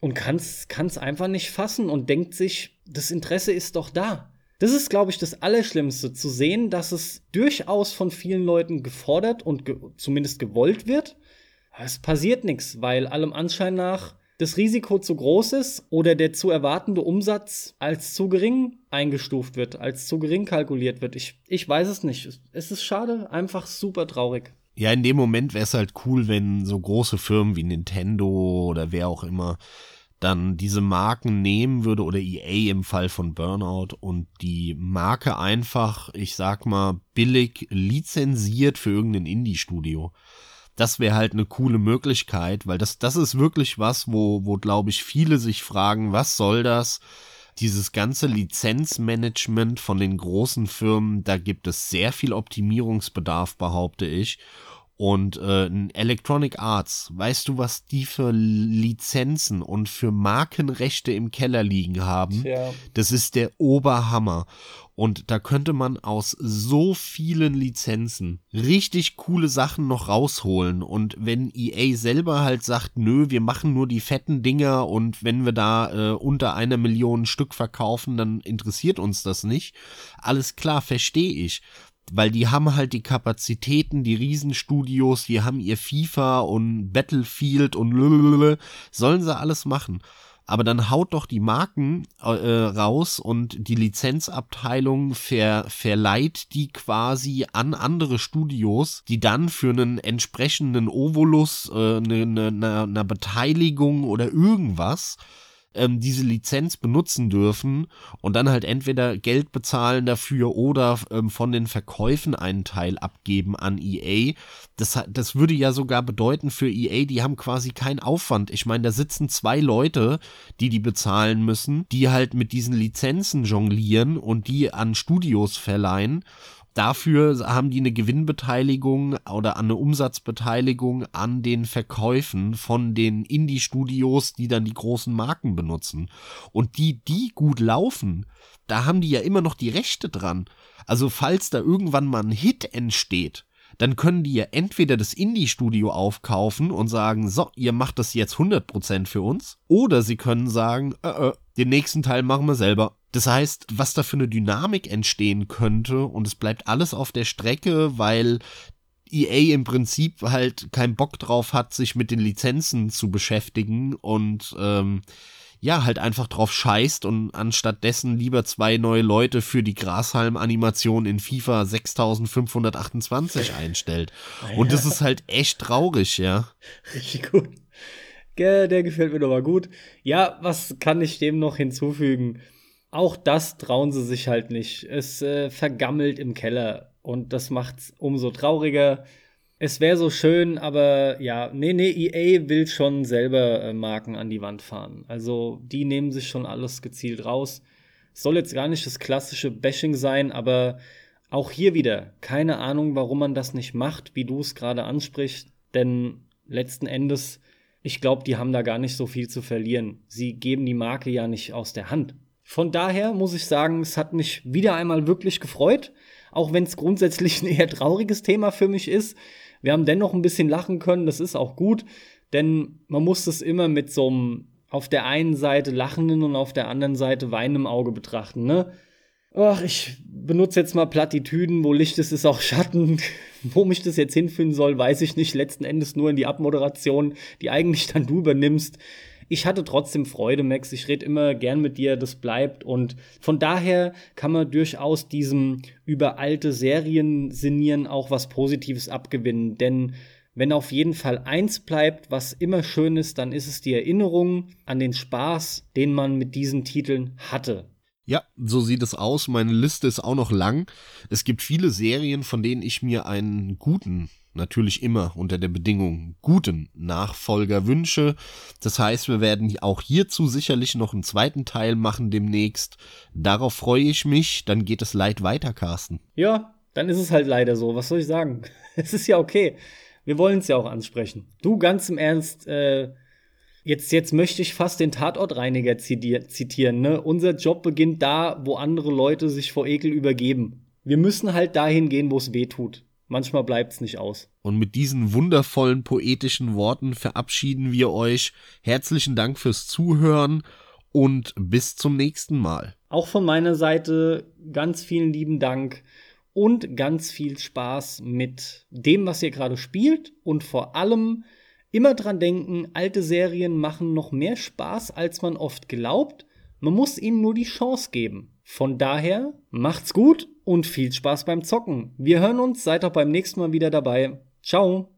und kann es einfach nicht fassen und denkt sich, das Interesse ist doch da. Das ist, glaube ich, das Allerschlimmste, zu sehen, dass es durchaus von vielen Leuten gefordert und ge zumindest gewollt wird es passiert nichts, weil allem Anschein nach das Risiko zu groß ist oder der zu erwartende Umsatz als zu gering eingestuft wird, als zu gering kalkuliert wird. Ich, ich weiß es nicht. Es ist schade, einfach super traurig. Ja, in dem Moment wäre es halt cool, wenn so große Firmen wie Nintendo oder wer auch immer dann diese Marken nehmen würde oder EA im Fall von Burnout und die Marke einfach, ich sag mal, billig lizenziert für irgendein Indie-Studio das wäre halt eine coole Möglichkeit, weil das, das ist wirklich was, wo, wo glaube ich viele sich fragen, was soll das? Dieses ganze Lizenzmanagement von den großen Firmen, da gibt es sehr viel Optimierungsbedarf, behaupte ich. Und äh, Electronic Arts, weißt du, was die für Lizenzen und für Markenrechte im Keller liegen haben? Tja. Das ist der Oberhammer. Und da könnte man aus so vielen Lizenzen richtig coole Sachen noch rausholen. Und wenn EA selber halt sagt, nö, wir machen nur die fetten Dinger und wenn wir da äh, unter einer Million Stück verkaufen, dann interessiert uns das nicht. Alles klar, verstehe ich weil die haben halt die Kapazitäten, die Riesenstudios, die haben ihr FIFA und Battlefield und lululul, sollen sie alles machen. Aber dann haut doch die Marken äh, raus und die Lizenzabteilung ver, verleiht die quasi an andere Studios, die dann für einen entsprechenden Ovolus, äh, eine, eine, eine Beteiligung oder irgendwas ähm, diese Lizenz benutzen dürfen und dann halt entweder Geld bezahlen dafür oder ähm, von den Verkäufen einen Teil abgeben an EA. Das, das würde ja sogar bedeuten für EA, die haben quasi keinen Aufwand. Ich meine, da sitzen zwei Leute, die die bezahlen müssen, die halt mit diesen Lizenzen jonglieren und die an Studios verleihen Dafür haben die eine Gewinnbeteiligung oder eine Umsatzbeteiligung an den Verkäufen von den Indie-Studios, die dann die großen Marken benutzen. Und die, die gut laufen, da haben die ja immer noch die Rechte dran. Also falls da irgendwann mal ein Hit entsteht, dann können die ja entweder das Indie-Studio aufkaufen und sagen, so, ihr macht das jetzt 100% für uns, oder sie können sagen, äh, äh, den nächsten Teil machen wir selber. Das heißt, was da für eine Dynamik entstehen könnte und es bleibt alles auf der Strecke, weil EA im Prinzip halt keinen Bock drauf hat, sich mit den Lizenzen zu beschäftigen und ähm, ja, halt einfach drauf scheißt und anstatt dessen lieber zwei neue Leute für die Grashalm-Animation in FIFA 6528 einstellt. Und das ist halt echt traurig, ja. Richtig gut. Der, der gefällt mir doch mal gut. Ja, was kann ich dem noch hinzufügen? Auch das trauen sie sich halt nicht. Es äh, vergammelt im Keller und das macht's umso trauriger es wäre so schön, aber ja, nee, nee, EA will schon selber äh, Marken an die Wand fahren. Also die nehmen sich schon alles gezielt raus. Soll jetzt gar nicht das klassische Bashing sein, aber auch hier wieder keine Ahnung, warum man das nicht macht, wie du es gerade ansprichst. Denn letzten Endes, ich glaube, die haben da gar nicht so viel zu verlieren. Sie geben die Marke ja nicht aus der Hand. Von daher muss ich sagen, es hat mich wieder einmal wirklich gefreut, auch wenn es grundsätzlich ein eher trauriges Thema für mich ist. Wir haben dennoch ein bisschen lachen können, das ist auch gut, denn man muss es immer mit so einem auf der einen Seite lachenden und auf der anderen Seite weinendem Auge betrachten, ne? Ach, ich benutze jetzt mal Plattitüden, wo Licht ist, ist auch Schatten. (laughs) wo mich das jetzt hinführen soll, weiß ich nicht. Letzten Endes nur in die Abmoderation, die eigentlich dann du übernimmst ich hatte trotzdem Freude, Max. Ich rede immer gern mit dir, das bleibt. Und von daher kann man durchaus diesem über alte Serien sinnieren auch was Positives abgewinnen. Denn wenn auf jeden Fall eins bleibt, was immer schön ist, dann ist es die Erinnerung an den Spaß, den man mit diesen Titeln hatte. Ja, so sieht es aus. Meine Liste ist auch noch lang. Es gibt viele Serien, von denen ich mir einen guten natürlich immer unter der Bedingung guten Nachfolger wünsche. Das heißt, wir werden auch hierzu sicherlich noch einen zweiten Teil machen demnächst. Darauf freue ich mich. Dann geht es leid weiter, Carsten. Ja, dann ist es halt leider so. Was soll ich sagen? (laughs) Es ist ja okay. Wir wollen es ja auch ansprechen. Du ganz im Ernst, äh, Jetzt, jetzt möchte ich fast den Tatortreiniger zitieren. Ne? Unser Job beginnt da, wo andere Leute sich vor Ekel übergeben. Wir müssen halt dahin gehen, wo es weh tut. Manchmal bleibt es nicht aus. Und mit diesen wundervollen poetischen Worten verabschieden wir euch. Herzlichen Dank fürs Zuhören und bis zum nächsten Mal. Auch von meiner Seite ganz vielen lieben Dank und ganz viel Spaß mit dem, was ihr gerade spielt und vor allem immer dran denken, alte Serien machen noch mehr Spaß, als man oft glaubt. Man muss ihnen nur die Chance geben. Von daher, macht's gut und viel Spaß beim Zocken. Wir hören uns, seid auch beim nächsten Mal wieder dabei. Ciao.